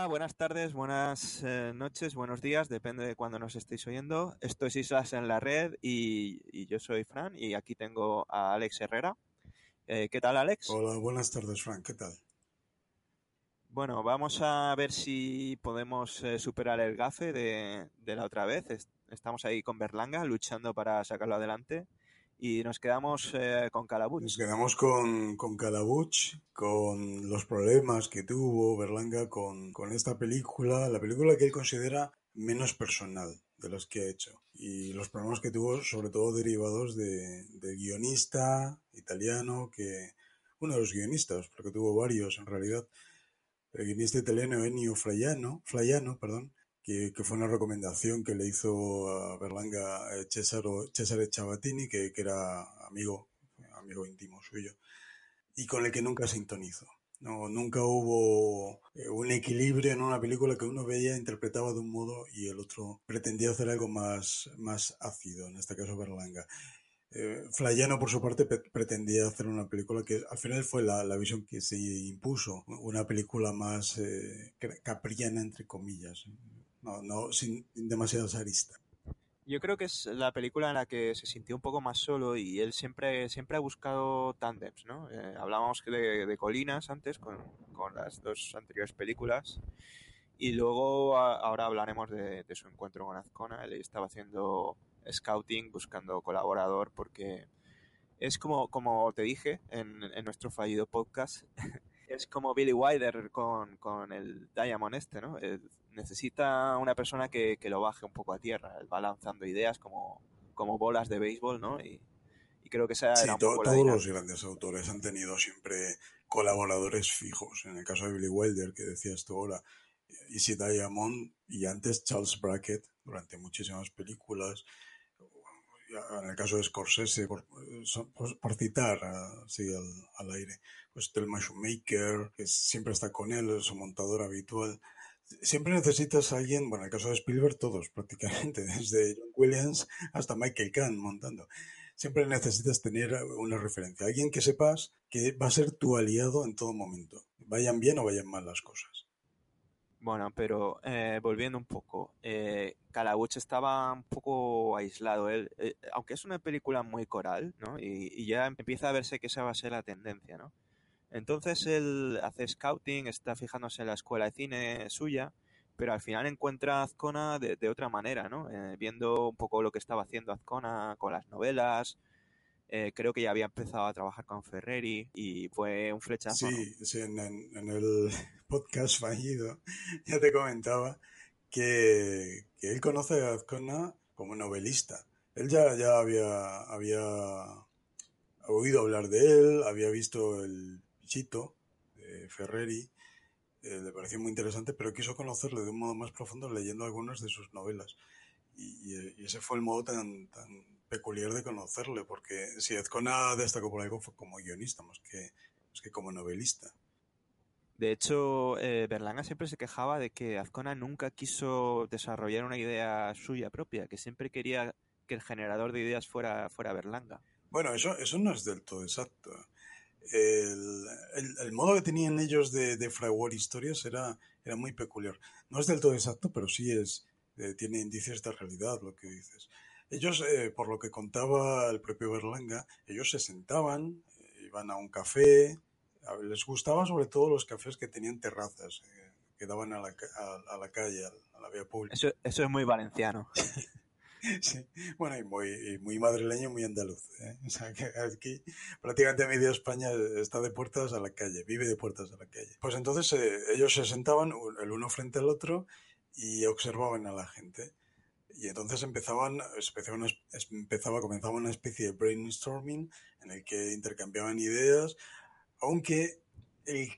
Hola, buenas tardes, buenas eh, noches, buenos días, depende de cuándo nos estéis oyendo. Esto es Islas en la Red y, y yo soy Fran y aquí tengo a Alex Herrera. Eh, ¿Qué tal, Alex? Hola, buenas tardes, Frank. ¿Qué tal? Bueno, vamos a ver si podemos eh, superar el gafe de, de la otra vez. Es- estamos ahí con Berlanga luchando para sacarlo adelante y nos quedamos eh, con Calabuch. Nos quedamos con, con Calabuch, con los problemas que tuvo Berlanga con, con esta película, la película que él considera menos personal de las que ha hecho. Y los problemas que tuvo, sobre todo derivados de, guionista italiano, que uno de los guionistas, porque tuvo varios en realidad, el guionista italiano Ennio Flaiano, Flaiano perdón, que, fue una recomendación que le hizo a Berlanga eh, Cesaro, Cesare Ciabattini, que, que era amigo, amigo íntimo suyo, y con el que nunca sintonizó. No, nunca hubo eh, un equilibrio en una película que uno veía, interpretaba de un modo y el otro pretendía hacer algo más, más ácido, en este caso Berlanga. Eh, por su parte, pretendía hacer una película que al final fue la, la visión que se impuso, una película más eh, capriana, entre comillas, no, no sin, sin demasiadas aristas. Yo creo que es la película en la que se sintió un poco más solo y él siempre, siempre ha buscado tándems, ¿no? Eh, hablábamos de, de Colinas antes con, con las dos anteriores películas y luego ahora hablaremos de, su encuentro con Azcona. Él estaba haciendo scouting, buscando colaborador porque es como, como te dije en, en nuestro fallido podcast, es como Billy Wilder con, con el Diamond este, ¿no? Eh, necesita una persona que, que lo baje un poco a tierra. Él va lanzando ideas como, como bolas de béisbol, ¿no? Y, y creo que esa Sí, era un to- poco la todos los grandes autores han tenido siempre colaboradores fijos. En el caso de Billy Wilder, que decías tú ahora, Easy Diamond y antes Charles Brackett durante muchísimas películas. En el caso de Scorsese, por, por- por citar así al, al aire, pues Thelma Shoemaker, que siempre está con él, su montador habitual. Siempre necesitas a alguien, bueno, en el caso de Spielberg, todos prácticamente, desde John Williams hasta Michael Kahn montando. Siempre necesitas tener una referencia, alguien que sepas que va a ser tu aliado en todo momento, vayan bien o vayan mal las cosas. Bueno, pero eh, volviendo un poco, eh, Calabuch estaba un poco aislado. Él, eh, aunque es una película muy coral, ¿no? Y, y ya empieza a verse que esa va a ser la tendencia, ¿no? Entonces él hace scouting, está fijándose en la escuela de cine suya, pero al final encuentra a Azcona de, otra manera, ¿no? Eh, viendo un poco lo que estaba haciendo Azcona con las novelas. eh, creo que ya había empezado a trabajar con Ferreri y fue un flechazo. Sí, sí, en el podcast fallido ya te comentaba que, que él conoce a Azcona como novelista. Él ya, ya había, había oído hablar de él, había visto el Chito de Ferreri, eh, le pareció muy interesante, pero quiso conocerle de un modo más profundo leyendo algunas de sus novelas. Y, y- ese fue el modo tan, tan peculiar de conocerle, porque si Azcona destacó por algo fue como guionista más que, más que como novelista. De hecho, eh, Berlanga siempre se quejaba de que Azcona nunca quiso desarrollar una idea suya propia, que siempre quería que el generador de ideas fuera, fuera Berlanga. Bueno, eso, eso no es del todo exacto. El, el- el modo que tenían ellos de, de fraguar historias era, era muy peculiar. No es del todo exacto, pero sí es eh, tiene indicios de realidad lo que dices. Ellos, eh, por lo que contaba el propio Berlanga, ellos se sentaban, eh, iban a un café, a- les gustaba sobre todo los cafés que tenían terrazas, eh, que daban a la, a, a la calle, a la vía pública. Eso, eso es muy valenciano. Sí, bueno, y muy, muy madrileño, muy andaluz. ¿eh? O sea, que aquí prácticamente media España está de puertas a la calle, vive de puertas a la calle. Pues entonces eh, ellos se sentaban el uno frente al otro y observaban a la gente. Y entonces empezaban, empezaban, empezaba, comenzaba una especie de brainstorming en el que intercambiaban ideas, aunque el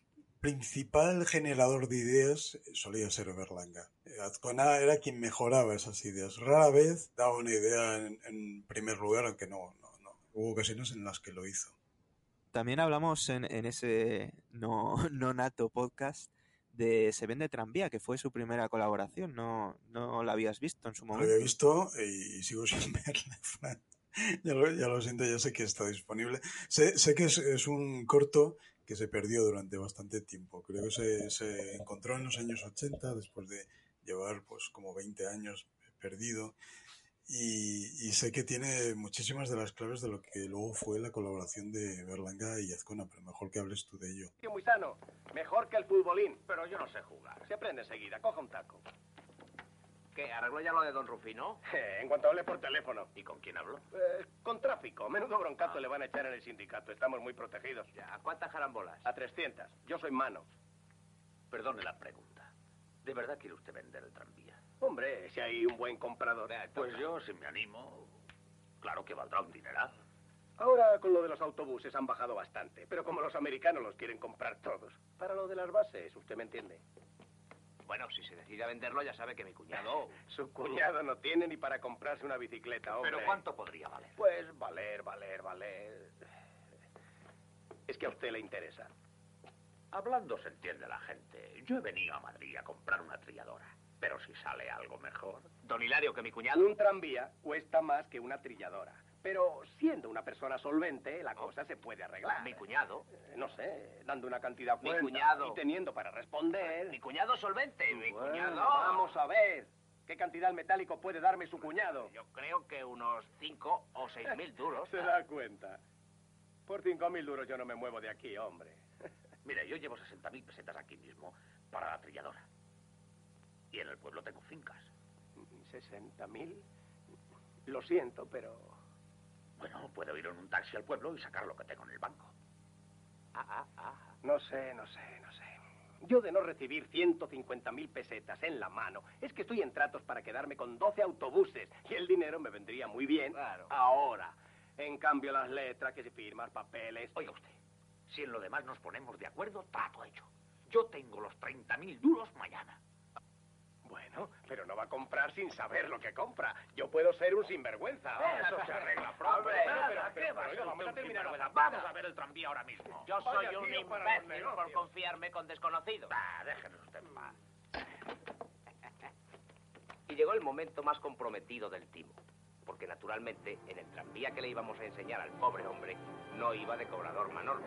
principal generador de ideas solía ser Berlanga. Azcona era quien mejoraba esas ideas. Rara vez daba una idea en, en primer lugar, aunque no, no, no. Hubo ocasiones en las que lo hizo. También hablamos en, en ese no, no nato podcast de Se vende tranvía, que fue su primera colaboración. No, no la habías visto en su Lo momento. había visto y sigo sin verla, Fran. Ya lo, ya lo siento, ya sé que está disponible. Sé, sé que es, es un corto que se perdió durante bastante tiempo. Creo que se, se encontró en los años 80, después de llevar pues como 20 años perdido. Y, sé que tiene muchísimas de las claves de lo que luego fue la colaboración de Berlanga y Azcona, pero mejor que hables tú de ello. Muy sano. Mejor que el futbolín. Pero yo no sé jugar. Se aprende enseguida. Coja un taco. ¿Qué? ¿Arregló ya lo de Don Rufino? Eh, en cuanto hable por teléfono. ¿Y con quién habló? Eh, con tráfico. Menudo broncato le van a echar en el sindicato. Estamos muy protegidos. Ya, ¿a cuántas jarambolas? A 300. Yo soy mano. Perdone la pregunta. ¿De verdad quiere usted vender el tranvía? Hombre, si hay un buen comprador. Pues yo, si me animo, claro que valdrá un dineral. Ahora con lo de los autobuses han bajado bastante, pero como los americanos los quieren comprar todos. Para lo de las bases, usted me entiende. Bueno, si se decide a venderlo, ya sabe que mi cuñado... Su cuñado no tiene ni para comprarse una bicicleta, hombre. ¿Pero cuánto podría valer? Pues valer, valer, valer. Es que a usted le interesa. Hablando se entiende la gente. Yo he venido a Madrid a comprar una trilladora. Pero si sale algo mejor... Don Hilario, que mi cuñado... Un tranvía cuesta más que una trilladora. Pero siendo una persona solvente, la cosa se puede arreglar. Mi cuñado... Eh, No sé, dando una cantidad Mi cuenta cuñado. y teniendo para responder. Mi cuñado solvente, mi Bueno, cuñado... Vamos a ver. ¿Qué cantidad metálico puede darme su cuñado? Yo creo que unos cinco o seis mil duros. Se da cuenta. Por cinco mil duros yo no me muevo de aquí, hombre. Mire, yo llevo 60.000 pesetas aquí mismo para la trilladora. Y en el pueblo tengo fincas. ¿60 mil? Lo siento, pero... Bueno, puedo ir en un taxi al pueblo y sacar lo que tengo en el banco. Ah, ah, ah. No sé, no sé, no sé. Yo de no recibir 150 mil pesetas en la mano, es que estoy en tratos para quedarme con 12 autobuses y el dinero me vendría muy bien Claro. ahora. En cambio, las letras, que si firmas, papeles... Oiga usted, si en lo demás nos ponemos de acuerdo, trato hecho. Yo tengo los 30.000 duros mañana. Bueno, pero no va a comprar sin saber lo que compra. Yo puedo ser un sinvergüenza. Eso se arregla pronto. Hombre, Pero, pero, pero, pero, ¿qué pero, va a oiga, ser vamos a un terminar Vamos a ver el tranvía ahora mismo. Yo Vaya soy un tío para los imbécil por confiarme con desconocidos. Ah, déjenos usted en paz. Y llegó el momento más comprometido del timo. Porque naturalmente, en el tranvía que le íbamos a enseñar al pobre hombre, no iba de cobrador Manolo.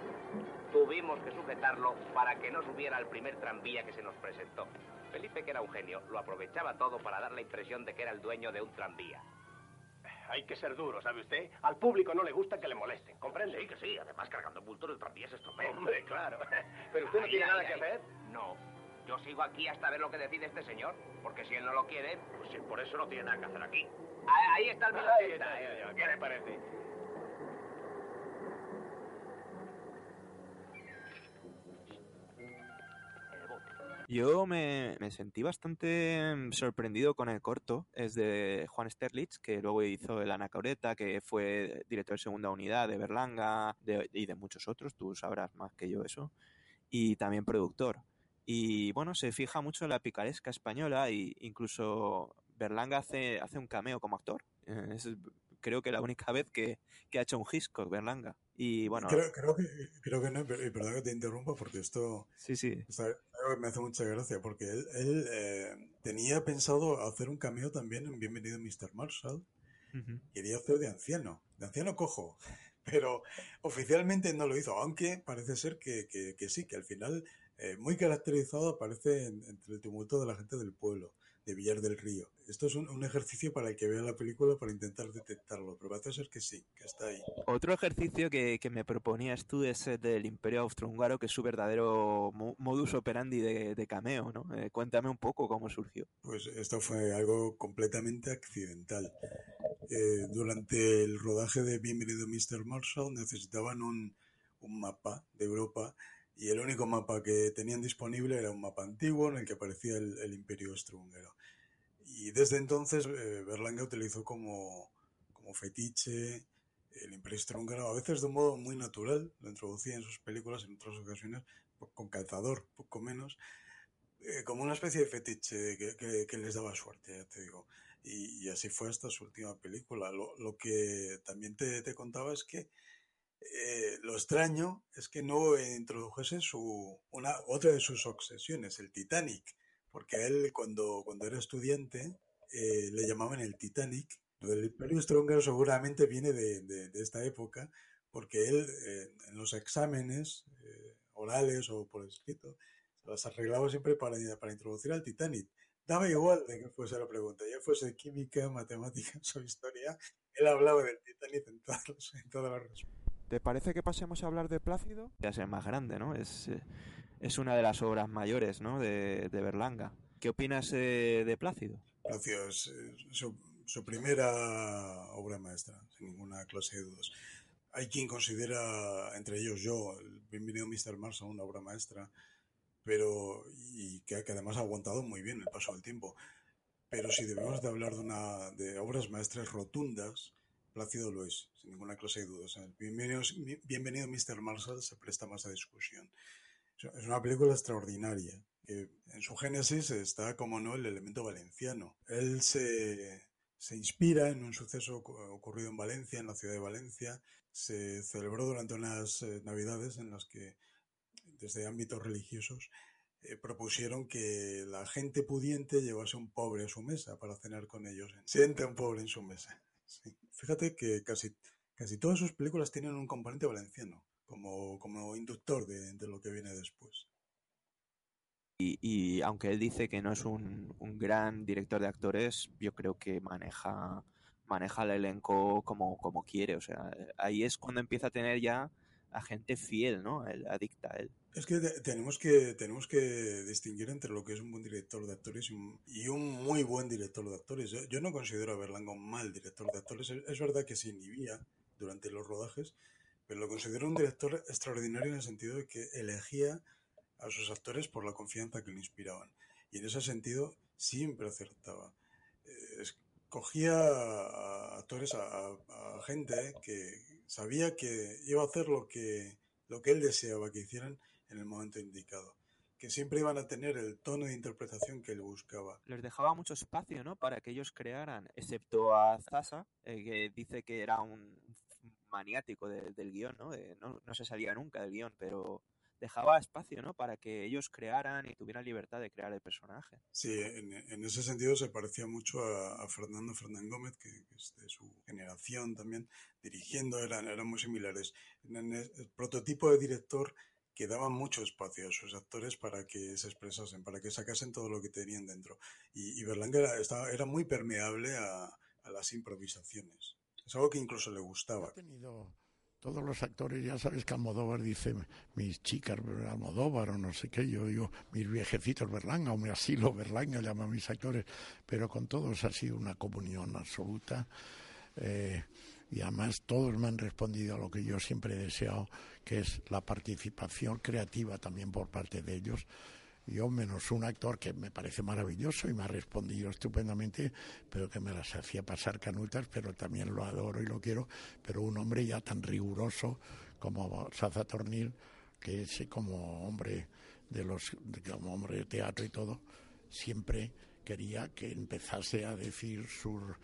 Tuvimos que sujetarlo para que no subiera al primer tranvía que se nos presentó. Felipe, que era un genio, lo aprovechaba todo para dar la impresión de que era el dueño de un tranvía. Hay que ser duro, ¿sabe usted? Al público no le gusta que le molesten, ¿comprende? Sí, que sí. Además, cargando bultos el tranvía se estropea. Hombre, claro. Pero usted no Ahí, tiene ahí, nada que hacer. No. Yo sigo aquí hasta ver lo que decide este señor. Porque si él no lo quiere, Pues si por eso no tiene nada que hacer aquí. ahí está el Ahí milagro. ¿Qué le parece? Yo me, me sentí bastante mm, sorprendido con el corto. Es de Juan Sterlitz, que luego hizo el Anacoreta, que fue director de segunda unidad de Berlanga de- y de muchos otros. Tú sabrás más que yo eso. Y también productor. Y bueno, se fija mucho en la picaresca española e incluso Berlanga hace, hace un cameo como actor. Eh, Es creo que la única vez que, que ha hecho un Hitchcock Berlanga. Y bueno, Creo, creo que, creo que no, perdón que te interrumpa porque esto, sí, sí. algo que me hace mucha gracia, porque él, él, eh, tenía pensado hacer un cameo también en Bienvenido Mr. Marshall, quería hacer de anciano, de anciano cojo, pero oficialmente no lo hizo, aunque parece ser que, que- que sí, que al final, eh, muy caracterizado, aparece en- entre el tumulto de la gente del pueblo, de Villar del Río. Esto es un, un ejercicio para el que vea la película para intentar detectarlo, pero parece ser que sí, que está ahí. Otro ejercicio que, que me proponías tú es el del Imperio Austrohúngaro, que es su verdadero mo- modus operandi de, de cameo, ¿no? Eh, cuéntame un poco cómo surgió. Pues esto fue algo completamente accidental. Eh, durante el rodaje de Bienvenido Mr. Marshall necesitaban un, un mapa de Europa y el único mapa que tenían disponible era un mapa antiguo en el que aparecía el, el Imperio Austrohúngaro. Y desde entonces eh, Berlanga utilizó como, como fetiche el Imperio Austrohúngaro, a veces de un modo muy natural, lo introducía en sus películas en otras ocasiones, con calzador, poco menos, eh, como una especie de fetiche que, que- que les daba suerte, ya te digo. Y, y así fue hasta su última película. Lo, lo que también te, te contaba es que eh, lo extraño es que no introdujese su, una, otra de sus obsesiones, el Titanic, porque a él cuando, cuando era estudiante eh, le llamaban el Titanic. Del Imperio Austrohúngaro seguramente viene de, de- de esta época, porque él eh, en los exámenes eh, orales o por escrito se las arreglaba siempre para, para introducir al Titanic. Daba igual de que fuese la pregunta, ya fuese química, matemáticas o historia, él hablaba del Titanic en todas, las- en todas las respuestas. ¿Te parece que pasemos a hablar de Plácido? Ya es el más grande, ¿no? Es, eh, es una de las obras mayores, ¿no? De, de Berlanga. ¿Qué opinas eh, de Plácido? Gracias. eh, Su, primera obra maestra, sin ninguna clase de dudas. Hay quien considera, entre ellos yo, el Bienvenido Mr. Marshall una obra maestra, pero y que, además ha aguantado muy bien el paso del tiempo. Pero si debemos de hablar de, una, de obras maestras rotundas, Plácido lo es, sin ninguna clase de dudas. Bienvenido, Bienvenido Mr. Marshall se presta más a discusión. Es una película extraordinaria. Que en su génesis está, como no, el elemento valenciano. Él se, se inspira en un suceso ocu- ocurrido en Valencia, en la ciudad de Valencia. Se celebró durante unas eh, navidades en las que, desde ámbitos religiosos, eh, propusieron que la gente pudiente llevase un pobre a su mesa para cenar con ellos. Siente un pobre en su mesa. Fíjate que casi, casi todas sus películas tienen un componente valenciano como, como inductor de, de lo que viene después. Y, y aunque él dice que no es un, un gran director de actores, yo creo que maneja, maneja el elenco como, como quiere. O sea, ahí es cuando empieza a tener ya a gente fiel, ¿no? El, adicta a él. Es que te- tenemos que tenemos que distinguir entre lo que es un buen director de actores y un, y un muy buen director de actores. Yo, yo no considero a Berlanga un mal director de actores. Es, es verdad que se inhibía durante los rodajes, pero lo considero un director extraordinario en el sentido de que elegía a sus actores por la confianza que le inspiraban. Y en ese sentido siempre acertaba. Eh, Escogía a actores, a, gente que sabía que iba a hacer lo que, lo que él deseaba que hicieran en el momento indicado. Que siempre iban a tener el tono de interpretación que él buscaba. Les dejaba mucho espacio, ¿no? Para que ellos crearan, excepto a Zasa, eh, que dice que era un maniático de- del guion, ¿no? No, se salía nunca del guion, pero dejaba espacio, ¿no? Para que ellos crearan y tuvieran libertad de crear el personaje. Sí, en, ese sentido se parecía mucho a, a Fernando Fernán Gómez, que, es de su generación también, dirigiendo, eran, eran muy similares. En el, prototipo de director que daba mucho espacio a sus actores para que se expresasen, para que sacasen todo lo que tenían dentro. Y, y Berlanga era, era muy permeable a las improvisaciones. Es algo que incluso le gustaba. Todos los actores, ya sabes que Almodóvar dice mis chicas Almodóvar o no sé qué, yo digo mis viejecitos Berlanga o mi asilo Berlanga llama a mis actores, pero con todos ha sido una comunión absoluta. Eh, y además todos me han respondido a lo que yo siempre he deseado, que es la participación creativa también por parte de ellos. Yo menos un actor que me parece maravilloso y me ha respondido estupendamente, pero que me las hacía pasar canutas, pero también lo adoro y lo quiero, pero un hombre ya tan riguroso como Saza Tornil, que es como hombre de los como hombre de teatro y todo, siempre quería que empezase a decir sur,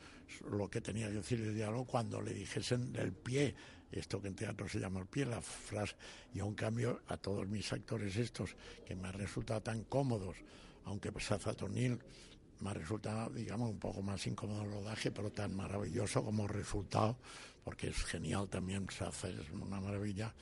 lo que tenía que decir el diálogo cuando le dijesen del pie, esto que en teatro se llama el pie, la frase. Y a un cambio, a todos mis actores estos, que me han resultado tan cómodos, aunque Saza Tornil me ha resultado, digamos, un poco más incómodo el rodaje, pero tan maravilloso como resultado, porque es genial también, se hace, es una maravilla,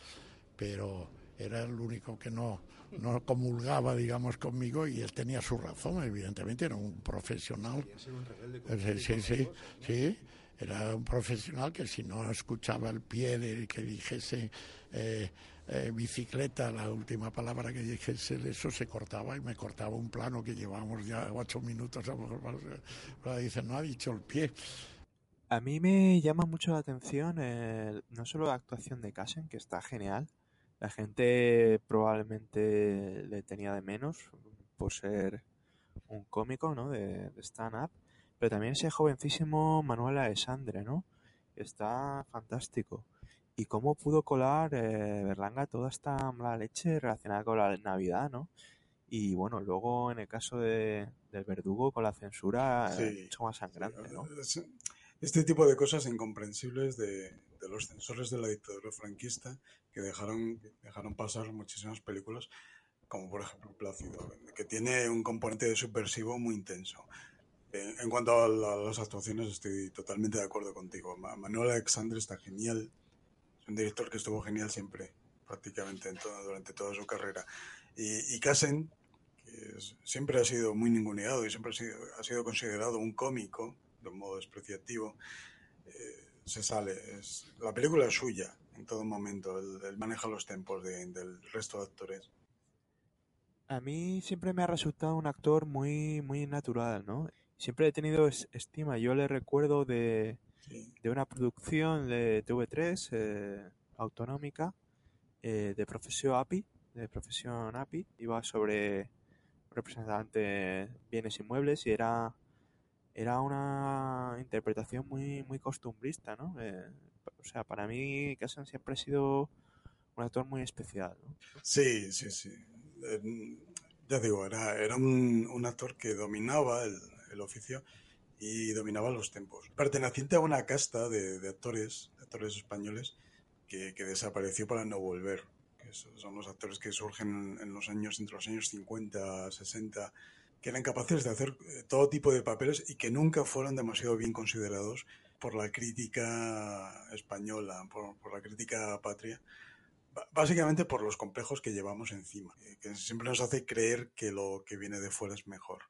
pero era el único que no, no comulgaba, digamos, conmigo y él tenía su razón, evidentemente, era un profesional. Sí, sí, sí, sí, era un profesional que si no escuchaba el pie de que dijese eh, eh, bicicleta, la última palabra que dijese, eso se cortaba y me cortaba un plano que llevamos ya ocho minutos a lo mejor. Dice, no ha dicho el pie. A mí me llama mucho la atención eh, no solo la actuación de Cassen, que está genial. La gente probablemente le tenía de menos por ser un cómico, ¿no? De, de stand-up. Pero también ese jovencísimo Manuel Alessandre, ¿no? Está fantástico. Y cómo pudo colar eh, Berlanga toda esta mala leche relacionada con la Navidad, ¿no? Y bueno, luego en el caso de, del verdugo con la censura, Sí. eh, mucho más sangrante, ¿no? Es- Este tipo de cosas incomprensibles de, de los censores de la dictadura franquista que dejaron, dejaron pasar muchísimas películas, como por ejemplo Plácido, que tiene un componente subversivo muy intenso. En, cuanto a, la- a las actuaciones, estoy totalmente de acuerdo contigo. Ma- Manuel Alexandre está genial. Es un director que estuvo genial siempre, prácticamente durante toda su carrera. Y, y Cassen, que siempre ha sido muy ninguneado y siempre ha sido, considerado un cómico, de un modo despreciativo, eh, se sale. La película es suya en todo momento. Él, maneja los tempos de- del resto de actores. A mí siempre me ha resultado un actor muy, muy natural, ¿no? Siempre he tenido es- estima. Yo le recuerdo de, Sí. de una producción de TV3 eh, autonómica eh, de profesión API, de profesión API, iba sobre representante bienes inmuebles y era era una interpretación muy muy costumbrista, ¿no? Eh, o sea, para mí Casan siempre ha sido un actor muy especial, ¿no? Sí, sí, sí. Ya digo, era, era un, un actor que dominaba el, el oficio y dominaba los tempos. Perteneciente a una casta de, actores, actores españoles, que, desapareció para no volver. Que so- son los actores que surgen en los años, entre los años 50, 60, que eran capaces de hacer eh, todo tipo de papeles y que nunca fueron demasiado bien considerados por la crítica española, por, por la crítica patria. Básicamente por los complejos que llevamos encima, eh, que siempre nos hace creer que lo que viene de fuera es mejor.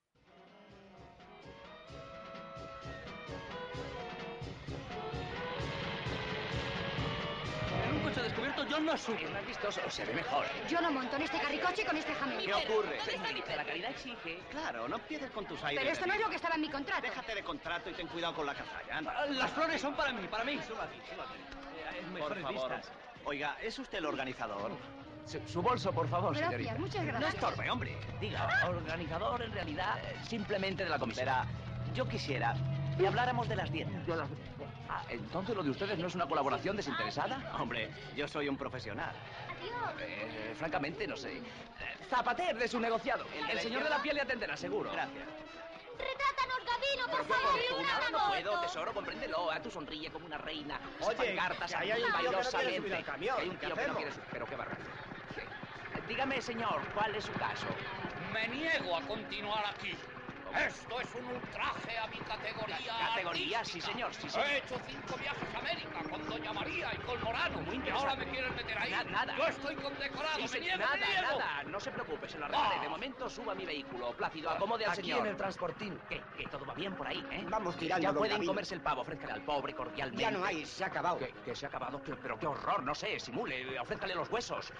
Yo no subo. Es más vistoso, se ve mejor. Yo no monto en este carricoche con este jamón. ¿Qué ocurre? La calidad exige. Claro, no empieces con tus aires. Pero esto de no es lo que estaba en mi contrato. Déjate de contrato y ten cuidado con la cazalla. anda. Las flores son para mí, para mí. Súbate, súbate. Por favor. Oiga, ¿es usted el organizador? Su, su bolso, por favor, Gracias, señorita. muchas No gracias. estorbe, hombre. Diga, organizador en realidad eh, simplemente de la comisión. Verá, yo quisiera que habláramos de las dietas. Ah, entonces lo de ustedes no es una colaboración desinteresada. Hombre, yo soy un profesional. Eh, francamente, no sé. Zapater de su negociado. El, señor de la piel le atenderá, seguro. Gracias. Retrátanos, Gabino, por favor, no puedo, tesoro, compréndelo. A tu sonríe como una reina. Oye, cartas hay un tío que no quiere valerosamente. subir al camión, hay un ¿qué tío que no quiere subir. Pero qué barbaridad. Dígame, señor, ¿cuál es su caso? Me niego a continuar aquí. Esto es un ultraje a mi categoría. ¿Categoría? Sí, señor, sí, señor. He hecho cinco viajes a América con Doña María y con Morano. Muy y ahora interesante. me quieren meter ahí. Na- nada. Yo estoy condecorado. Sí, me señor, niego, nada, me niego. nada. No se preocupe, se lo arreglaré. Ah. De momento suba mi vehículo. Plácido, acomode al Aquí señor. en el transportín. ¿Qué? ¿Qué? ¿Todo va bien por ahí, eh? Vamos tirando, Ya pueden comerse el pavo. Ofrézcale al pobre cordialmente. Ya no hay, se ha acabado. ¿Qué, qué se ha acabado? ¿Qué- pero qué horror, no sé, simule, ofrézcale los huesos.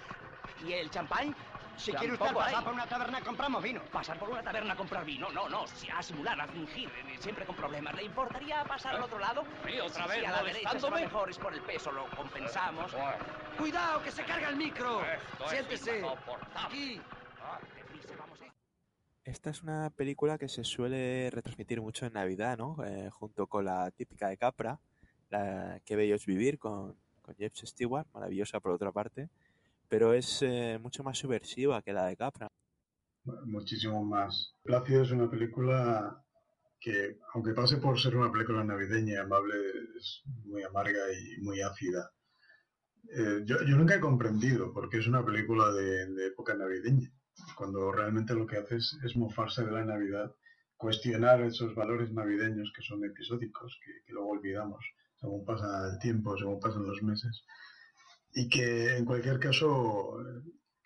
¿Y el champán? Si quiere usted pasar por una taberna, compramos vino. Pasar por una taberna a comprar vino, no, no, si a simular, a fingir, eh, siempre con problemas. ¿Le importaría pasar al otro lado? Sí, otra Sí, vez sí, a la derecha se va molestándome. mejor, es por el peso, lo compensamos. Bueno, Cuidado, que se carga el micro. esto Siéntese. es. Aquí. Deprisa, vamos, eh. Esta es una película que se suele retransmitir mucho en Navidad, ¿no? Eh, junto con la típica de Capra, la Qué bello es vivir con, con Jeff Stewart, maravillosa por otra parte, pero es eh, mucho más subversiva que la de Capra. Muchísimo más. Plácido es una película que, aunque pase por ser una película navideña amable, es muy amarga y muy ácida. Eh, yo, yo nunca he comprendido por qué es una película de, de época navideña, cuando realmente lo que hace es, es mofarse de la Navidad cuestionar esos valores navideños que son episódicos, que, que luego olvidamos según pasa el tiempo, según pasan los meses, y que en cualquier caso eh,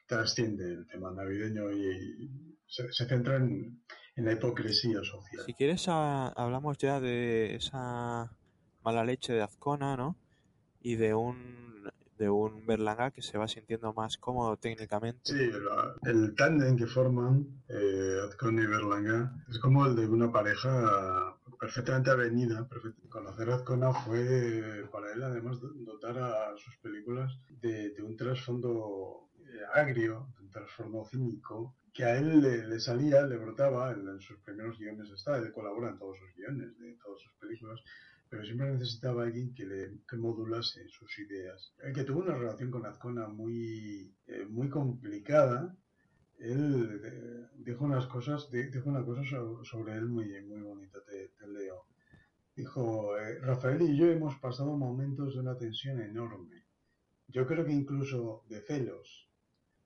trasciende el tema navideño y se, se centra en, en la hipocresía social. Si quieres, a- hablamos ya de esa mala leche de Azcona, ¿no? Y de un, de un Berlanga que se va sintiendo más cómodo técnicamente. Sí, la- el tándem que forman eh, Azcona y Berlanga es como el de una pareja perfectamente avenida. Conocer a Azcona fue para él además dotar a sus películas de, un trasfondo eh, agrio, de un trasfondo cínico, que a él le, salía, le brotaba, en, sus primeros guiones está, él colabora en todos sus guiones, de todas sus películas, pero siempre necesitaba alguien que le que modulase sus ideas. El que tuvo una relación con Azcona muy, eh, muy complicada, él eh, dijo unas cosas, di- dijo una cosa so- sobre él muy, muy bonita, te, leo. Dijo, eh, Rafael y yo hemos pasado momentos de una tensión enorme. Yo creo que incluso de celos,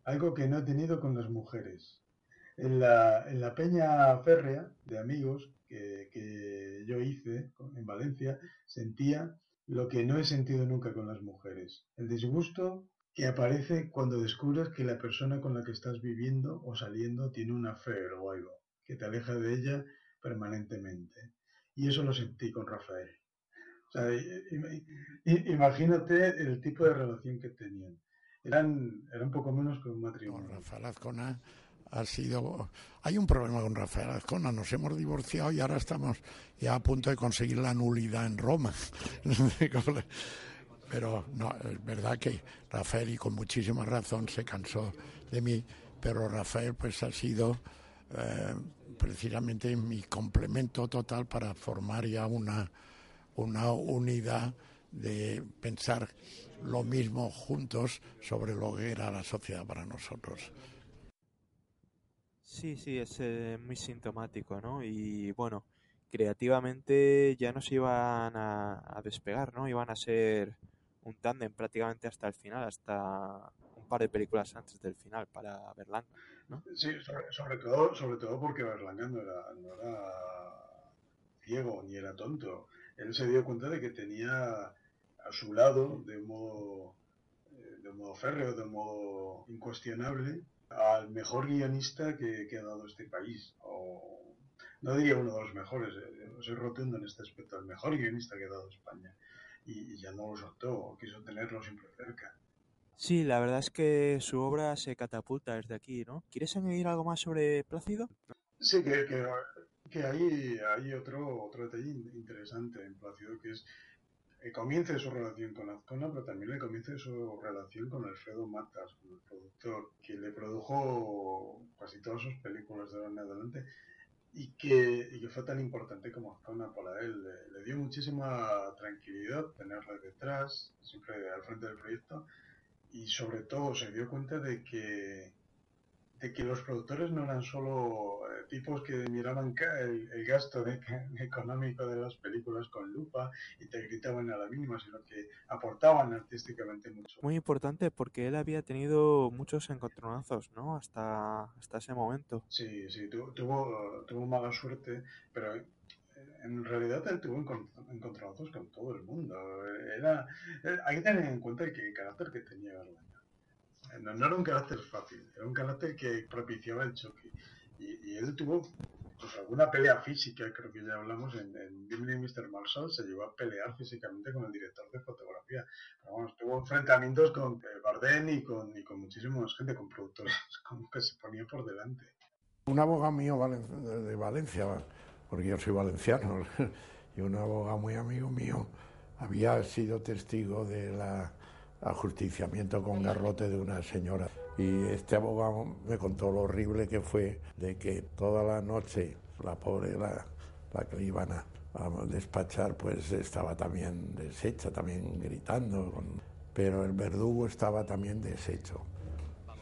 algo que no he tenido con las mujeres. En la, en la peña férrea de amigos que, que yo hice en Valencia, sentía lo que no he sentido nunca con las mujeres. El disgusto que aparece cuando descubres que la persona con la que estás viviendo o saliendo tiene una affair o algo, que te aleja de ella permanentemente. Y eso lo sentí con Rafael. O sea, imagínate el tipo de relación que tenían. Eran, era un poco menos que un matrimonio. Rafael Azcona ha sido... Hay un problema con Rafael Azcona, nos hemos divorciado y ahora estamos ya a punto de conseguir la nulidad en Roma. Pero no, es verdad que Rafael, y con muchísima razón, se cansó de mí, pero Rafael pues ha sido eh, precisamente mi complemento total para formar ya una, una unidad de pensar lo mismo juntos sobre lo que era la sociedad para nosotros. Sí, sí, es eh, muy sintomático, ¿no? Y bueno, creativamente ya no se iban a, a despegar, ¿no? Iban a ser un tándem prácticamente hasta el final, hasta un par de películas antes del final para Berlanga, ¿no? Sí, sobre, sobre todo, sobre todo porque Berlanga no era, no era ciego ni era tonto. Él se dio cuenta de que tenía a su lado, de un modo, eh, de modo férreo, de un modo incuestionable, al mejor guionista que, ha dado este país. No diría uno de los mejores, eh, soy rotundo en este aspecto, el mejor guionista que ha dado España. Y, y ya no lo soltó, quiso tenerlo siempre cerca. Sí, la verdad es que su obra se catapulta desde aquí, ¿no? ¿Quieres añadir algo más sobre Plácido? Sí, que, que, que hay, hay otro, otro detalle in- interesante en Plácido, que es el comienzo de su relación con Azcona, pero también el comienzo de su relación con Alfredo Matas, con el productor, que le produjo casi todas sus películas de ahora en adelante y que, y que fue tan importante como Azcona para él. Le, le dio muchísima tranquilidad tenerle detrás, siempre al frente del proyecto, y sobre todo se dio cuenta de que de que los productores no eran solo eh, tipos que miraban el, el gasto de- económico de las películas con lupa y te gritaban a la mínima, sino que aportaban artísticamente mucho. Muy importante porque él había tenido muchos encontronazos, ¿no? Hasta, hasta ese momento. Sí, sí, tu- tuvo, tuvo mala suerte, pero eh, en realidad él tuvo encon- encontronazos con todo el mundo. Era, eh, hay que tener en cuenta que el carácter que tenía Berlanga. No, no era un carácter fácil, era un carácter que propiciaba el choque. Y, y él tuvo pues, alguna pelea física, creo que ya hablamos, en, en Gimli y Mr. Marshall se llegó a pelear físicamente con el director de fotografía. Pero vamos, tuvo enfrentamientos con eh, Bardem y con, y con muchísima gente, con productores como que se ponían por delante. Un abogado mío de Valencia, porque yo soy valenciano, y un abogado muy amigo mío había sido testigo de la ajusticiamiento con garrote de una señora. Y este abogado me contó lo horrible que fue de que toda la noche la pobre, la, la que iban a, a despachar, pues estaba también deshecha, también gritando, con- pero el verdugo estaba también deshecho.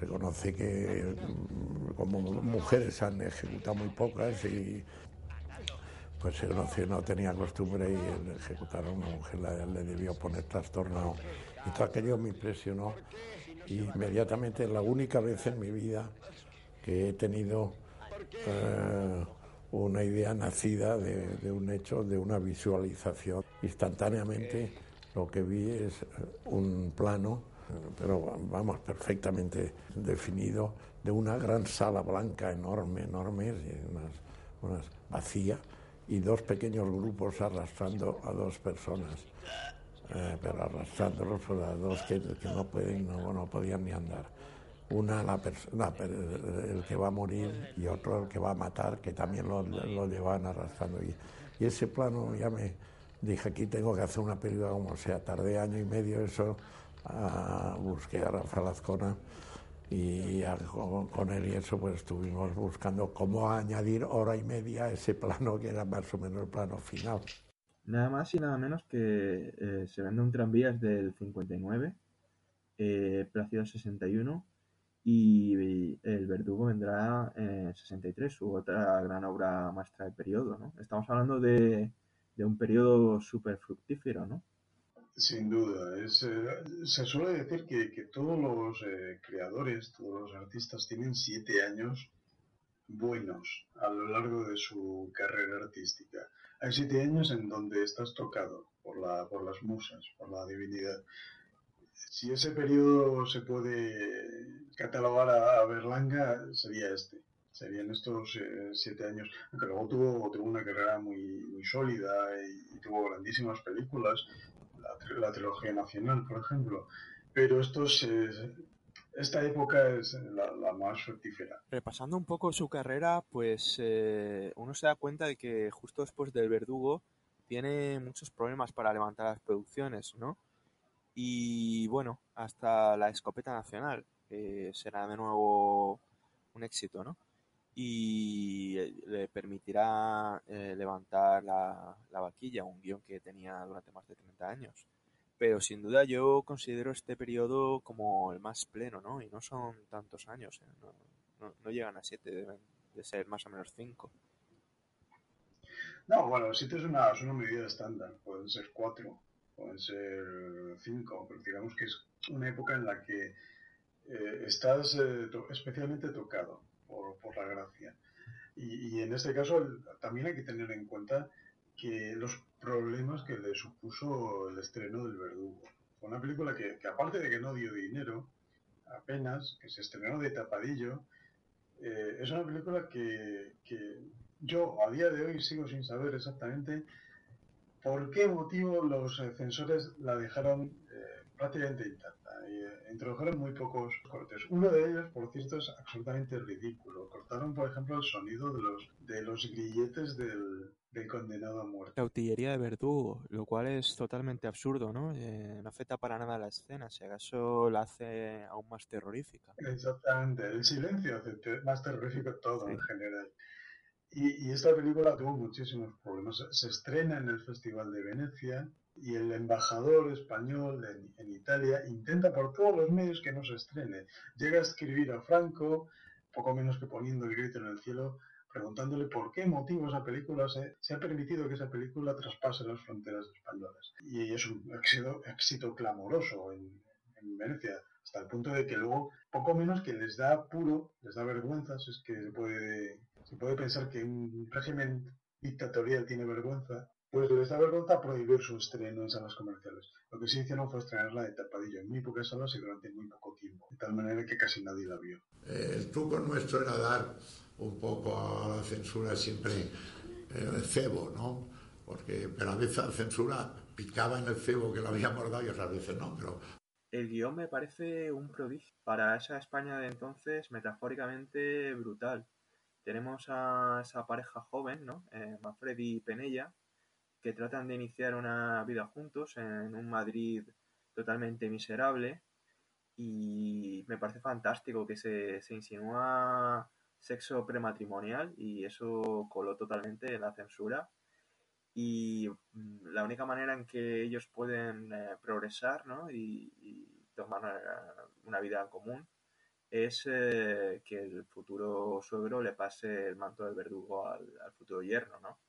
Se conoce que mm, como mujeres han ejecutado muy pocas y pues conoció, no tenía costumbre y le ejecutaron a una mujer, le debió poner trastornado. Y todo aquello me impresionó y inmediatamente la única vez en mi vida que he tenido eh, una idea nacida de, de un hecho, de una visualización. Instantáneamente lo que vi es un plano, pero vamos, perfectamente definido, de una gran sala blanca enorme, enorme, unas, unas vacía, y dos pequeños grupos arrastrando a dos personas, eh, pero arrastrándolos pues, a dos que, no pueden, no, no podían ni andar. Una la persona, el que va a morir y otro el que va a matar, que también lo, lo llevan arrastrando. Y, ese plano ya me dije, aquí tengo que hacer una película como sea. Tardé año y medio eso, ah, busqué a Rafael Azcona y con, él y eso pues estuvimos buscando cómo añadir hora y media a ese plano que era más o menos el plano final. Nada más y nada menos que eh, se vende un tranvía es del 59, eh, Plácido 61 y El Verdugo vendrá en 63, su otra gran obra maestra del periodo, ¿no? Estamos hablando de, de un periodo súper fructífero, ¿no? Sin duda, es, eh, se suele decir que, todos los eh, creadores, todos los artistas tienen siete años buenos a lo largo de su carrera artística. Hay siete años en donde estás tocado por, la, por las musas, por la divinidad. Si ese periodo se puede catalogar a, Berlanga, sería este. Serían estos eh, siete años. Aunque luego tuvo, tuvo una carrera muy, muy sólida y tuvo grandísimas películas la, tri- la trilogía nacional, por ejemplo. Pero estos, eh, esta época es la, la más fructífera. Repasando un poco su carrera, pues eh, uno se da cuenta de que justo después del Verdugo tiene muchos problemas para levantar las producciones, ¿no? Y bueno, hasta la Escopeta Nacional eh, será de nuevo un éxito, ¿no? Y eh, le permitirá eh, levantar la, la vaquilla, un guion que tenía durante más de 30 años. Pero sin duda yo considero este periodo como el más pleno, ¿no? Y no son tantos años, ¿eh? no, no- llegan a siete, deben de ser más o menos cinco. No, bueno, siete es una, es una medida estándar. Pueden ser cuatro, pueden ser cinco, pero digamos que es una época en la que estás especialmente tocado por, la gracia. Y, en este caso también hay que tener en cuenta que los problemas que le supuso el estreno del Verdugo. Fue una película que, aparte de que no dio dinero, apenas, que se estrenó de tapadillo, eh, es una película que, yo a día de hoy sigo sin saber exactamente por qué motivo los censores la dejaron eh, prácticamente intacta. Introdujeron muy pocos cortes. Uno de ellos, por cierto, es absolutamente ridículo. Cortaron, por ejemplo, el sonido de los, de los grilletes del, del condenado a muerte. La utillería de Verdugo, lo cual es totalmente absurdo, ¿no? Eh, no afecta para nada a la escena, si acaso la hace aún más terrorífica. Exactamente, el silencio hace más terrorífico todo en general. Y, y esta película tuvo muchísimos problemas. Se estrena en el Festival de Venecia y el embajador español en, Italia intenta por todos los medios que no se estrene. Llega a escribir a Franco, poco menos que poniendo el grito en el cielo, preguntándole por qué motivo esa película se, ha permitido que esa película traspase las fronteras españolas. Y es un éxito, éxito clamoroso en, en Venecia, hasta el punto de que luego, poco menos que les da apuro, les da vergüenza, si es que se puede, se puede pensar que un régimen dictatorial tiene vergüenza, pues les da vergüenza prohibir su estreno en salas comerciales. Lo que sí hicieron fue estrenarla de tapadillo en muy pocas salas y durante muy poco tiempo, de tal manera que casi nadie la vio. Eh, el truco nuestro era dar un poco a la censura siempre eh, cebo, ¿no? Porque, pero a veces la censura picaba en el cebo que lo habíamos dado y otras veces no, pero El guion me parece un prodigio. Para esa España de entonces, metafóricamente brutal. Tenemos a esa pareja joven, ¿no? Eh, Manfredi y Penella, que tratan de iniciar una vida juntos en un Madrid totalmente miserable. Y me parece fantástico que se, se insinúa sexo prematrimonial y eso coló totalmente en la censura. Y mm, la única manera en que ellos pueden eh, progresar ¿no? y, y tomar eh, una vida en común es eh, que el futuro suegro le pase el manto del verdugo al, al futuro yerno, ¿no?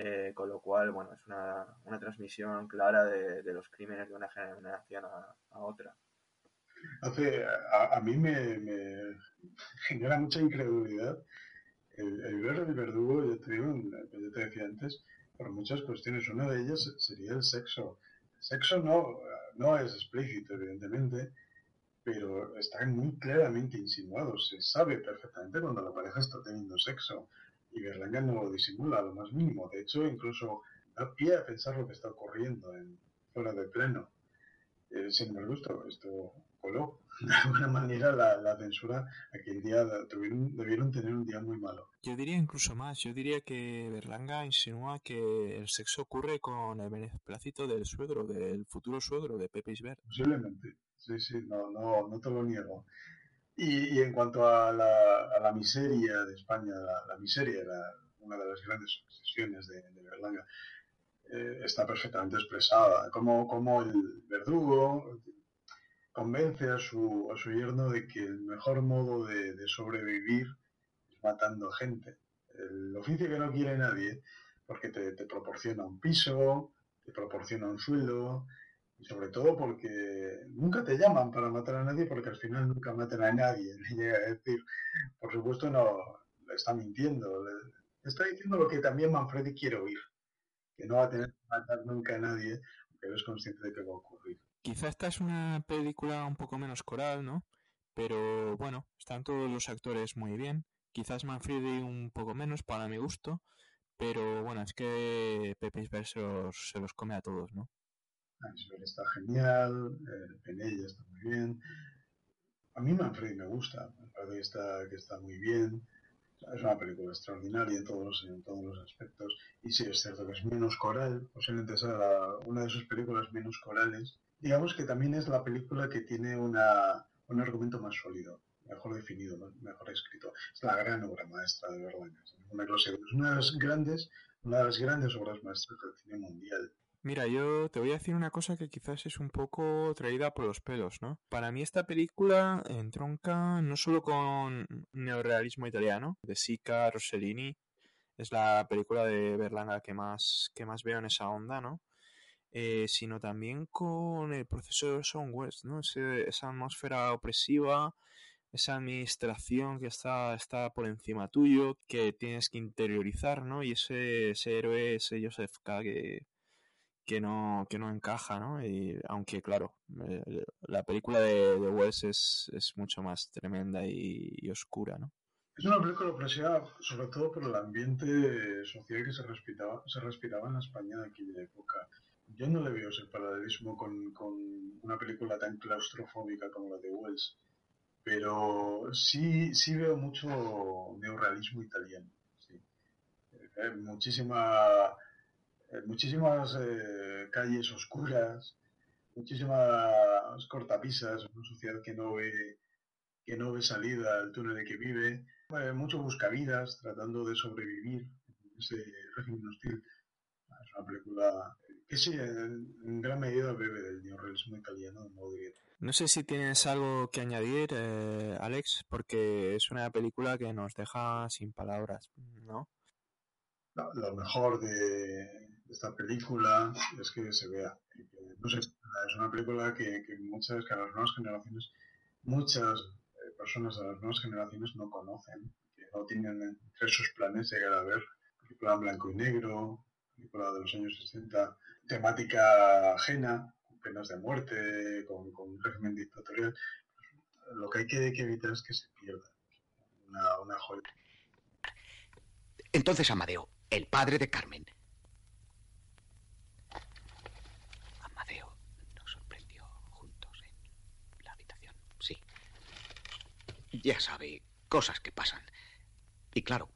Eh, con lo cual, bueno, es una, una transmisión clara de, de los crímenes de una generación a, a otra. A, a mí me, me genera mucha incredulidad El, el ver el verdugo, yo te digo, yo te decía antes, por muchas cuestiones. Una de ellas sería el sexo. El sexo no, no es explícito, evidentemente, pero está muy claramente insinuado. Se sabe perfectamente cuando la pareja está teniendo sexo. Y Berlanga no lo disimula lo más mínimo. De hecho, incluso da pie a pensar lo que está ocurriendo en fuera de pleno. Eh, sin embargo, esto, esto coló. De alguna manera, la, la censura aquel día tuvieron, debieron tener un día muy malo. Yo diría incluso más, yo diría que Berlanga insinúa que el sexo ocurre con el beneplácito del suegro, del futuro suegro de Pepe Isbert. Posiblemente, sí, sí, no, no, no te lo niego. Y, y en cuanto a la, a la miseria de España, la, la miseria una de las grandes obsesiones de, de Berlanga, eh, está perfectamente expresada. Como, como el verdugo convence a su, a su yerno de que el mejor modo de, de sobrevivir es matando gente. El oficio que no quiere nadie, porque te, te proporciona un piso, te proporciona un sueldo, y sobre todo porque nunca te llaman para matar a nadie porque al final nunca matan a nadie. Le llega a decir, por supuesto no, le está mintiendo, le, está diciendo lo que también Manfredi quiere oír, que no va a tener que matar nunca a nadie, pero es consciente de que va a ocurrir. Quizá esta es una película un poco menos coral, ¿no? Pero bueno, están todos los actores muy bien. Quizás Manfredi un poco menos para mi gusto, pero bueno, es que se los, se los come a todos, ¿no? Isabel está genial, eh, Penella está muy bien. A mí Manfredi me gusta, me parece está, muy bien. Es una película extraordinaria en todos, los, aspectos. Y sí, es cierto que es menos coral, posiblemente sea una de sus películas menos corales. Digamos que también es la película que tiene un argumento más sólido, mejor definido, mejor escrito. Es la gran obra maestra de Berlanga. dudas. Una de las grandes, una de las grandes obras maestras del cine mundial. Mira, yo te voy a decir una cosa que quizás es un poco traída por los pelos, ¿no? Para mí esta película entronca no solo con neorealismo italiano, de Sica, Rossellini, es la película de Berlanga que más, que más veo en esa onda, ¿no? Eh, sino también con el proceso de Orson Welles, ¿no? Esa atmósfera opresiva, esa administración que está, está por encima tuyo, que tienes que interiorizar, ¿no? Y ese, ese héroe, ese Joseph K. que, que no, que no encaja, ¿no? Y, aunque, claro, eh, la película de, de Wells es, es mucho más tremenda y, y oscura, ¿no? Es una película opresiva sobre todo por el ambiente social que se respiraba, se respiraba en la España de aquella época. Yo no le veo ese paralelismo con, con una película tan claustrofóbica como la de Wells, pero sí, sí veo mucho neorrealismo italiano. Sí. Eh, muchísima, eh, muchísimas eh, calles oscuras, muchísimas cortapisas, una sociedad que no ve que no ve salida al túnel en que vive, eh, mucho buscavidas tratando de sobrevivir en ese régimen hostil. Es una película que sí, en, gran medida bebe del neorrealismo italiano de modo directo. No sé si tienes algo que añadir, eh, Alex, porque es una película que nos deja sin palabras, ¿no? Lo, lo mejor de, de esta película es que se vea. no sé, es una película que, muchas, que las nuevas generaciones, muchas eh, personas de las nuevas generaciones no conocen, que no tienen entre sus planes llegar a ver. Película en blanco y negro, película de los años 60, temática ajena, con penas de muerte, con, un régimen dictatorial. Lo que hay que, evitar es que se pierda una, una. Entonces Amadeo, el padre de Carmen. Amadeo nos sorprendió juntos en la habitación. Sí. Ya sabe, cosas que pasan. Y claro,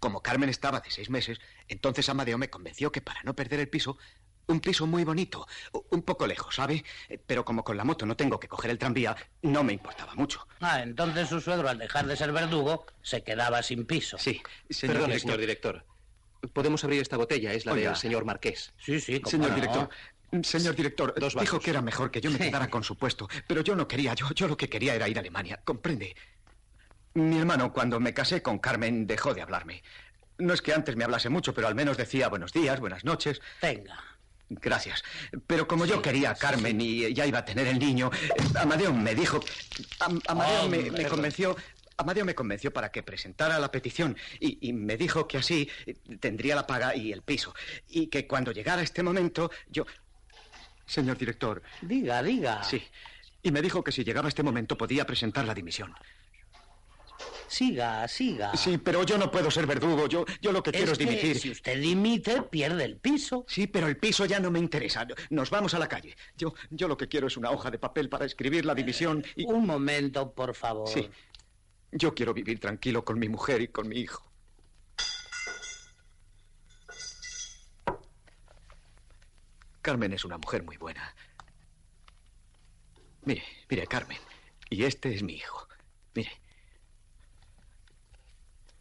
como Carmen estaba de seis meses, entonces Amadeo me convenció que para no perder el piso, un piso muy bonito, un poco lejos, ¿sabe? Eh, Pero como con la moto no tengo que coger el tranvía, no me importaba mucho. Ah, entonces su suegro, al dejar de ser verdugo, se quedaba sin piso. Sí, señor Perdone, director. señor director. Podemos abrir esta botella, es la Oiga. del señor Marqués. Sí, sí, Señor director, señor director, Dos dijo que era mejor que yo me quedara con su puesto, pero yo no quería, yo, yo lo que quería era ir a Alemania, ¿comprende? Mi hermano, cuando me casé con Carmen, dejó de hablarme. No es que antes me hablase mucho, pero al menos decía buenos días, buenas noches. Venga. Gracias. Pero como yo quería a Carmen y ya iba a tener el niño, Amadeo me dijo... Am- Amadeo me, convenció... Amadeo me convenció para que presentara la petición y, y me dijo que así tendría la paga y el piso. Y que cuando llegara este momento, yo... Señor director. Diga, diga. Sí. Y me dijo que si llegaba este momento podía presentar la dimisión. Siga, siga. Sí, pero yo no puedo ser verdugo. Yo, yo lo que quiero es que dimitir. Si usted dimite, pierde el piso. Sí, pero el piso ya no me interesa. Nos vamos a la calle. Yo, yo lo que quiero es una hoja de papel para escribir la dimisión y... Un momento, por favor. Sí. Yo quiero vivir tranquilo con mi mujer y con mi hijo. Carmen es una mujer muy buena. Mire, mire, Carmen. Y este es mi hijo. Mire.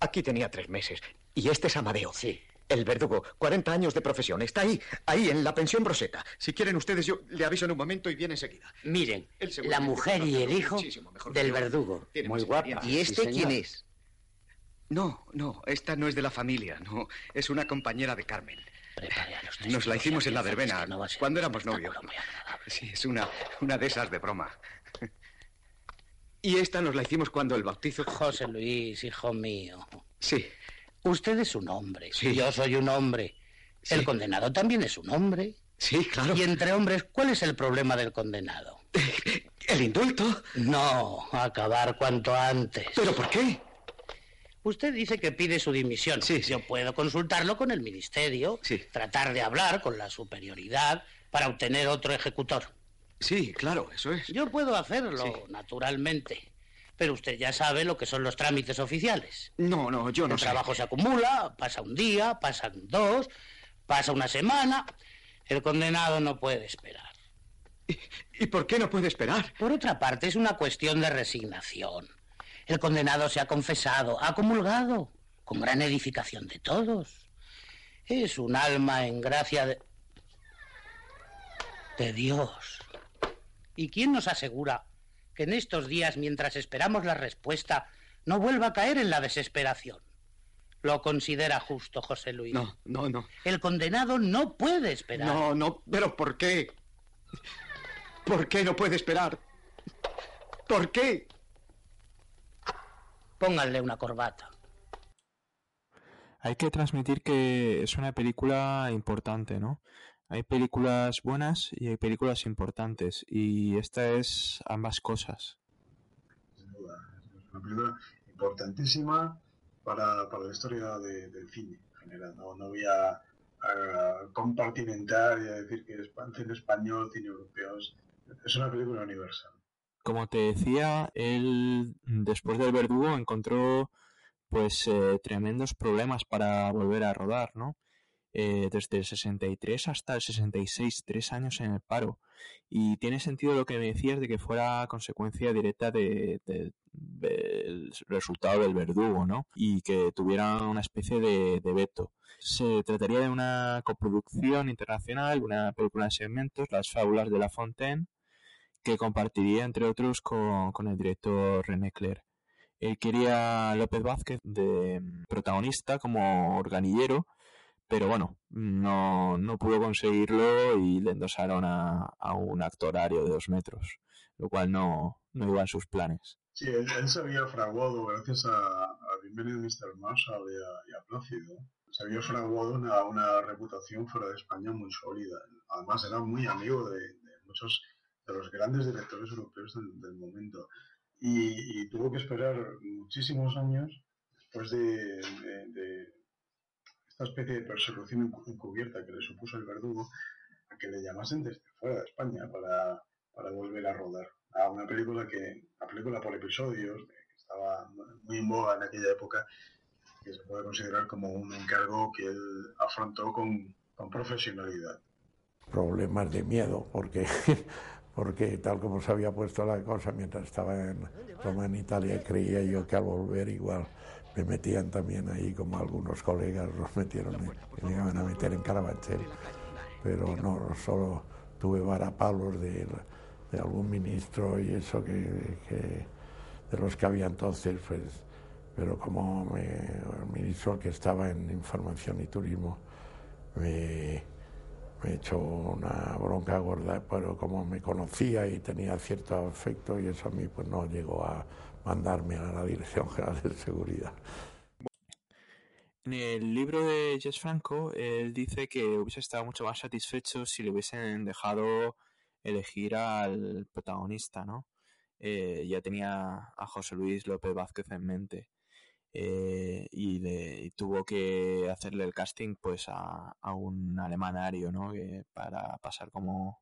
Aquí tenía tres meses. Y este es Amadeo. Sí. El verdugo, 40 años de profesión. Está ahí, ahí, en la pensión Broseta. Si quieren ustedes, yo le aviso en un momento y viene enseguida. Miren, la mujer y el hijo del verdugo. Muy guapa. experiencia. Sí, señor. No, no, esta no es de la familia, no. Es una compañera de Carmen. Prepare a los Nos la hicimos en la verbena, no cuando éramos novios. Sí, es una, una de esas de broma. Y esta nos la hicimos cuando el bautizo... José Luis, hijo mío. Sí. Usted es un hombre. Sí. Yo soy un hombre. Sí. El condenado también es un hombre. Sí, claro. Y entre hombres, ¿cuál es el problema del condenado? ¿El indulto? No, acabar cuanto antes. ¿Pero por qué? Usted dice que pide su dimisión. Sí, sí. Yo puedo consultarlo con el ministerio, Sí. tratar de hablar con la superioridad para obtener otro ejecutor. Sí, claro, eso es. Yo puedo hacerlo, naturalmente. Pero usted ya sabe lo que son los trámites oficiales. No, no, yo no el sé. trabajo se acumula, pasa un día, pasan dos, pasa una semana. El condenado no puede esperar. ¿Y por qué no puede esperar? Por otra parte, es una cuestión de resignación. El condenado se ha confesado, ha comulgado, con gran edificación de todos. Es un alma en gracia de... de Dios. ¿Y quién nos asegura que en estos días, mientras esperamos la respuesta, no vuelva a caer en la desesperación? Lo considera justo, José Luis. No, no, no. El condenado no puede esperar. No, no, pero ¿por qué? ¿Por qué no puede esperar? ¿Por qué? Pónganle una corbata. Hay que transmitir que es una película importante, ¿no? Hay películas buenas y hay películas importantes y esta es ambas cosas. sin duda. Es una película importantísima para, para la historia de- del cine en general. No, no voy a, a compartimentar y a decir que es cine español, cine europeo. Es una película universal. Como te decía, él después del Verdugo encontró pues eh, tremendos problemas para volver a rodar, ¿no? Eh, desde el 63 hasta el 66, tres años en el paro. Y tiene sentido lo que me decías de que fuera consecuencia directa de- de- del resultado del Verdugo, ¿no? Y que tuviera una especie de, de veto. Se trataría de una coproducción internacional, una película en segmentos, Las fábulas de La Fontaine, que compartiría entre otros con, con el director René Clair. Él quería a López Vázquez de mm, protagonista como organillero, pero bueno, no, no pudo conseguirlo y le endosaron a, a un actorario de dos metros, lo cual no, no iba en sus planes. Sí, él, él se había fraguado gracias a, a Bienvenido Mr. Marshall y a, y a Plácido. Se había fraguado una, una reputación fuera de España muy sólida. Además, era muy amigo de, de muchos de los grandes directores europeos del, del momento. Y, y tuvo que esperar muchísimos años después de, de- de esta especie de persecución encu- encubierta que le supuso el verdugo a que le llamasen desde fuera de España para, para volver a rodar. A una película que, una película por episodios, que estaba muy en boga en aquella época, que se puede considerar como un encargo que él afrontó con, con profesionalidad. problemas de miedo, porque, porque tal como se había puesto la cosa mientras estaba en Roma, en Italia, creía yo que al volver igual me metían también ahí, como algunos colegas los metieron, en- me iban a meter en Carabanchel. Pero no, solo tuve varapalos de, de algún ministro y eso que- de los que había entonces, pues, pero como me- el ministro que estaba en Información y Turismo me, me echó una bronca gorda, pero como me conocía y tenía cierto afecto y eso a mí pues no llegó a mandarme a la Dirección General de Seguridad. En el libro de Jess Franco, él dice que hubiese estado mucho más satisfecho si le hubiesen dejado elegir al protagonista, ¿no? Eh, ya tenía a José Luis López Vázquez en mente eh, y, tuvo que hacerle el casting pues a, a un alemanario, ¿no? Que para pasar como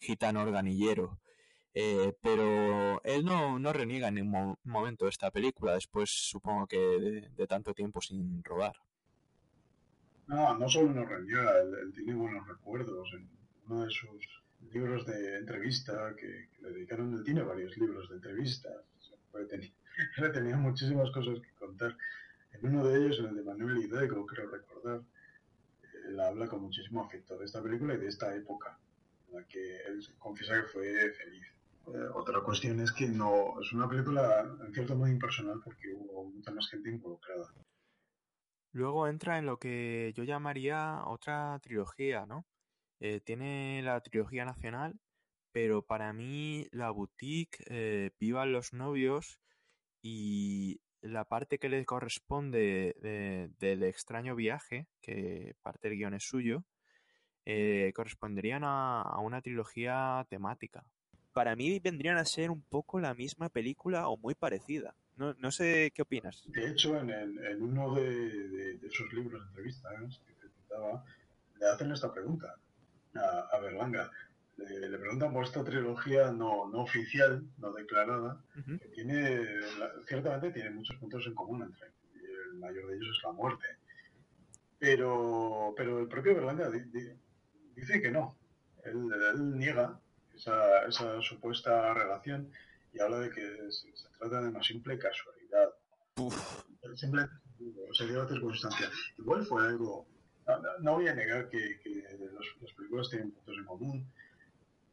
gitano organillero. Eh, pero él no, no reniega en ningún mo- momento esta película, después supongo que de, tanto tiempo sin rodar. No, no solo nos reniega, él, él tiene buenos recuerdos. En uno de sus libros de entrevista que, que le dedicaron, él tiene varios libros de entrevistas. Tener- él tenía muchísimas cosas que contar. En uno de ellos, en el de Manuel Hidalgo, creo recordar, él habla con muchísimo afecto de esta película y de esta época en la que él confiesa que fue feliz. Eh, otra cuestión es que no es una película en cierto modo impersonal porque hubo mucha más gente involucrada. Luego entra en lo que yo llamaría otra trilogía, ¿no? Eh, tiene la trilogía nacional, pero para mí la boutique, eh, Vivan los novios y la parte que le corresponde de- del extraño viaje, que parte del guion es suyo, eh, corresponderían a, a una trilogía temática. Para mí vendrían a ser un poco la misma película o muy parecida. No, no sé qué opinas. De hecho, en, el- en uno de, de- de esos libros de entrevistas que te citaba, le hacen esta pregunta a, a Berlanga. Le, le preguntan por esta trilogía no, no oficial, no declarada, que tiene, la- ciertamente tiene muchos puntos en común entre y el mayor de ellos es la muerte. Pero, pero el propio Berlanga di- di- dice que no. Él, él niega esa, esa supuesta relación y habla de que se, se trata de una simple casualidad. Simple, se dio la circunstancia. Igual fue algo. No, no- no voy a negar que, que los- las películas tienen puntos en común,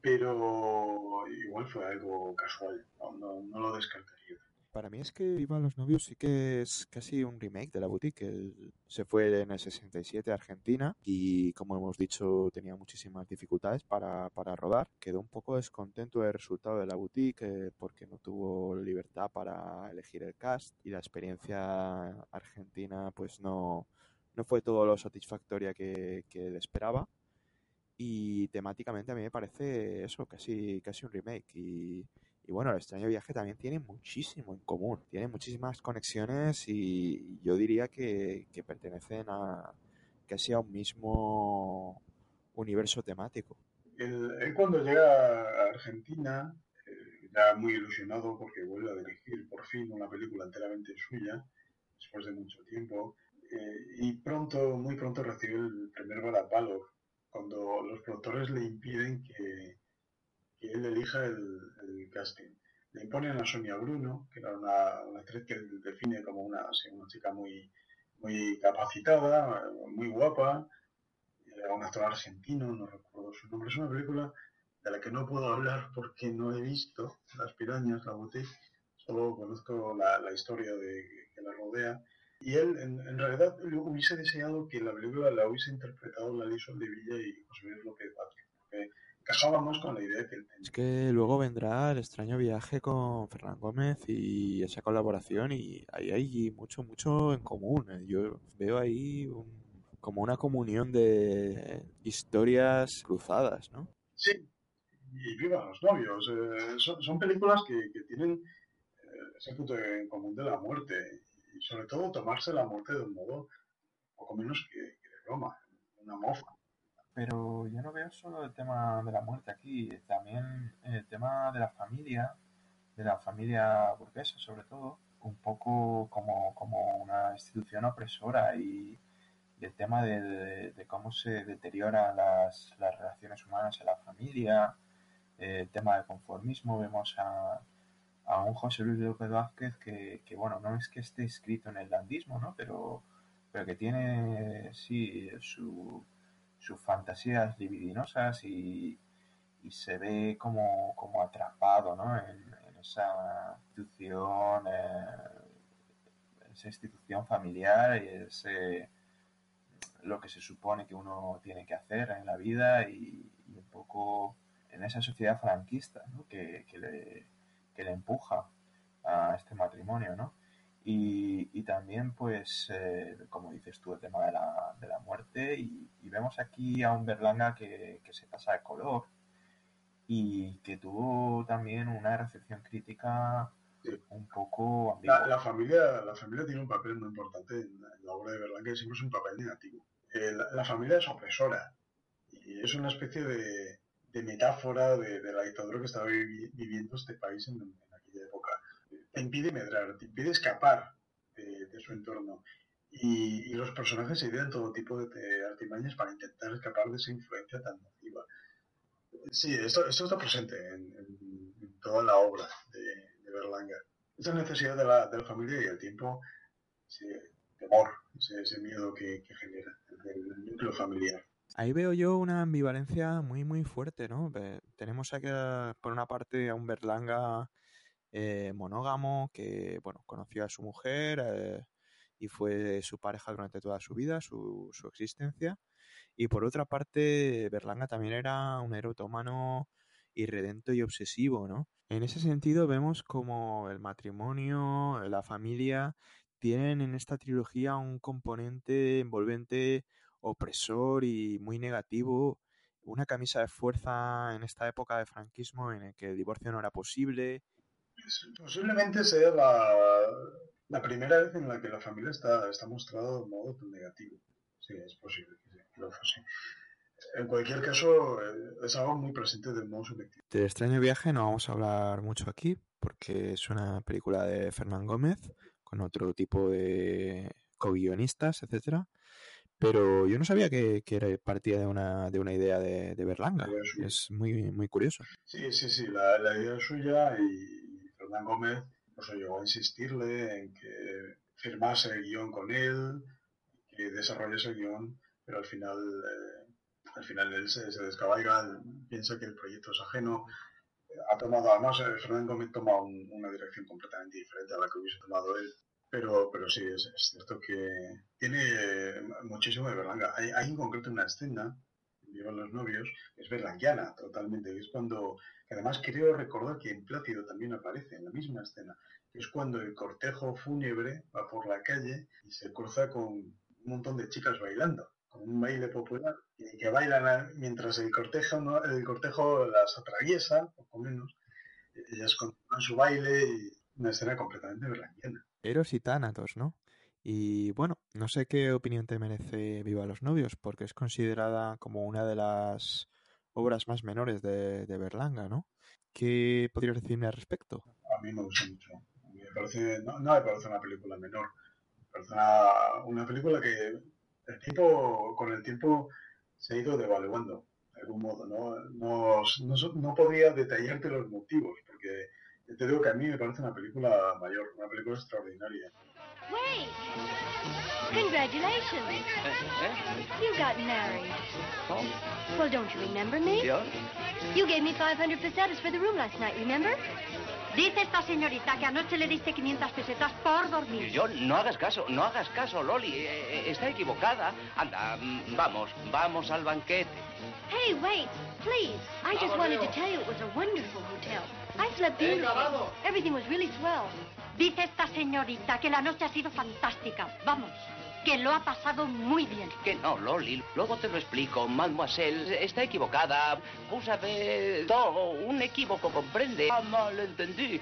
pero igual fue algo casual. No, no, no lo descartaría. Para mí es que Viva los novios sí que es casi un remake de la boutique. Él se fue en el 67 a Argentina y, como hemos dicho, tenía muchísimas dificultades para, para rodar. Quedó un poco descontento del resultado de la boutique eh, porque no tuvo libertad para elegir el cast y la experiencia argentina pues no, no fue todo lo satisfactoria que, que él esperaba. Y temáticamente a mí me parece eso, casi, casi un remake. Y, y bueno, el extraño viaje también tiene muchísimo en común, tiene muchísimas conexiones y yo diría que, que pertenecen a casi a un mismo universo temático. Él, cuando llega a Argentina, eh, muy ilusionado porque vuelve a dirigir por fin una película enteramente suya, después de mucho tiempo, eh, y pronto, muy pronto recibe el primer varapalo, cuando los productores le impiden que, que él elija el, el casting. Le imponen a Sonia Bruno, que era una, una actriz que él define como una, una chica muy, muy capacitada, muy guapa, era un actor argentino, no recuerdo su nombre. Es una película de la que no puedo hablar porque no he visto Las Pirañas, la boutique, solo conozco la, la historia de, que la rodea. Y él, en, en realidad, hubiese deseado que la película la hubiese interpretado Lali Soldevilla y José Luis López Vázquez, porque encajaba más con la idea que él tenía. Es que luego vendrá el extraño viaje con Fernán Gómez y esa colaboración y ahí hay mucho, mucho en común. eh. Yo veo ahí un- como una comunión de historias cruzadas, ¿no? Sí, y viva los novios. eh, son, son películas que, que tienen eh, ese punto en común de la muerte y sobre todo tomarse la muerte de un modo poco menos que, que de broma, una mofa. Pero yo no veo solo el tema de la muerte aquí, también el tema de la familia, de la familia burguesa sobre todo, un poco como, como una institución opresora y, el tema de, cómo se deterioran las, las relaciones humanas en la familia, el tema del conformismo, vemos a, a un José Luis López Vázquez que, que, bueno, no es que esté escrito en el landismo, ¿no? Pero, pero que tiene, sí, su, sus fantasías libidinosas y, y se ve como, como atrapado, ¿no? En, esa institución, eh, esa institución familiar y ese, lo que se supone que uno tiene que hacer en la vida y, y un poco en esa sociedad franquista ¿no? que, que le, que le empuja a este matrimonio, ¿no? Y, y también, pues, eh, como dices tú, el tema de la, de la muerte. Y, y vemos aquí a un Berlanga que, que se pasa de color y que tuvo también una recepción crítica un poco ambigua. La, la familia, la familia tiene un papel muy importante en la, en la obra de Berlanga, que siempre es un papel negativo. Eh, la, la familia es opresora y es una especie de, de metáfora de, de la dictadura que estaba vivi- viviendo este país en, aquella época. Te impide medrar, te impide escapar de, su entorno. Y, los personajes se idean todo tipo de, de artimañas para intentar escapar de esa influencia tan nociva. Sí, esto, está presente en, toda la obra de, de Berlanga. Esa necesidad de la, familia y el tiempo, ese temor, ese, ese miedo que, genera el núcleo familiar. Ahí veo yo una ambivalencia muy, muy fuerte, ¿no? Ve- Tenemos aquí, por una parte, a un Berlanga eh, monógamo que, bueno, conoció a su mujer eh, y fue su pareja durante toda su vida, su, su existencia. Y por otra parte, Berlanga también era un erotomano irredento y obsesivo, ¿no? En ese sentido vemos como el matrimonio, la familia, tienen en esta trilogía un componente envolvente opresor y muy negativo, una camisa de fuerza en esta época de franquismo en el que el divorcio no era posible. Posiblemente sea la, la primera vez en la que la familia está, está mostrada de modo tan negativo. Sí, es posible que sí. En cualquier caso, eh, es algo muy presente del modo subjetivo. Del extraño viaje no vamos a hablar mucho aquí porque es una película de Fernán Gómez con otro tipo de co-guionistas, etcétera. Pero yo no sabía que, que era- partía de una, de una idea de, de Berlanga. Es muy, muy curioso. Sí, sí, sí, la, la idea es suya y Fernán Gómez pues, llegó a insistirle en que firmase el guion con él, que desarrollase el guion, pero al final, eh, al final él se, se descabalga, piensa que el proyecto es ajeno. Ha tomado, además, eh, Fernán Gómez toma un- una dirección completamente diferente a la que hubiese tomado él. Pero, pero sí, es, cierto que tiene muchísimo de Berlanga. Hay, hay en concreto una escena Vivan los novios, es berlanguiana totalmente, es cuando, además creo recordar que en Plácido también aparece en la misma escena, que es cuando el cortejo fúnebre va por la calle y se cruza con un montón de chicas bailando, con un baile popular, y que bailan mientras el cortejo, ¿no? el cortejo las atraviesa, poco menos, ellas continúan su baile y una escena completamente berlanguiana. Eros y Tánatos, ¿no? Y bueno, no sé qué opinión te merece Viva los novios, porque es considerada como una de las obras más menores de, Berlanga, ¿no? ¿Qué podrías decirme al respecto? A mí me gusta mucho. Me parece, no, me parece una película menor. Me parece una, película que el tiempo, con el tiempo se ha ido devaluando, de algún modo. No, no, no, no podría detallarte los motivos, porque te digo que a mí me parece una película mayor, una película extraordinaria. Wait! Congratulations! You got married. Well, don't you remember me? ¿Yo? You gave me 500 pesetas for the room last night, remember? Dice esta señorita que anoche le diste 500 pesetas por dormir. Yo, no hagas caso, no hagas caso, Loli. eh, eh, está equivocada. Anda, mm, vamos, vamos al banquete. Hey, wait, please. I just wanted to tell you it was a wonderful hotel. I slept vamos. Everything was really swell. Dice esta señorita que la noche ha sido fantástica. Vamos, que lo ha pasado muy bien. Que no, Loli. Luego te lo explico. Mademoiselle está equivocada. Savez, todo un equívoco, comprende. Ah, malentendí.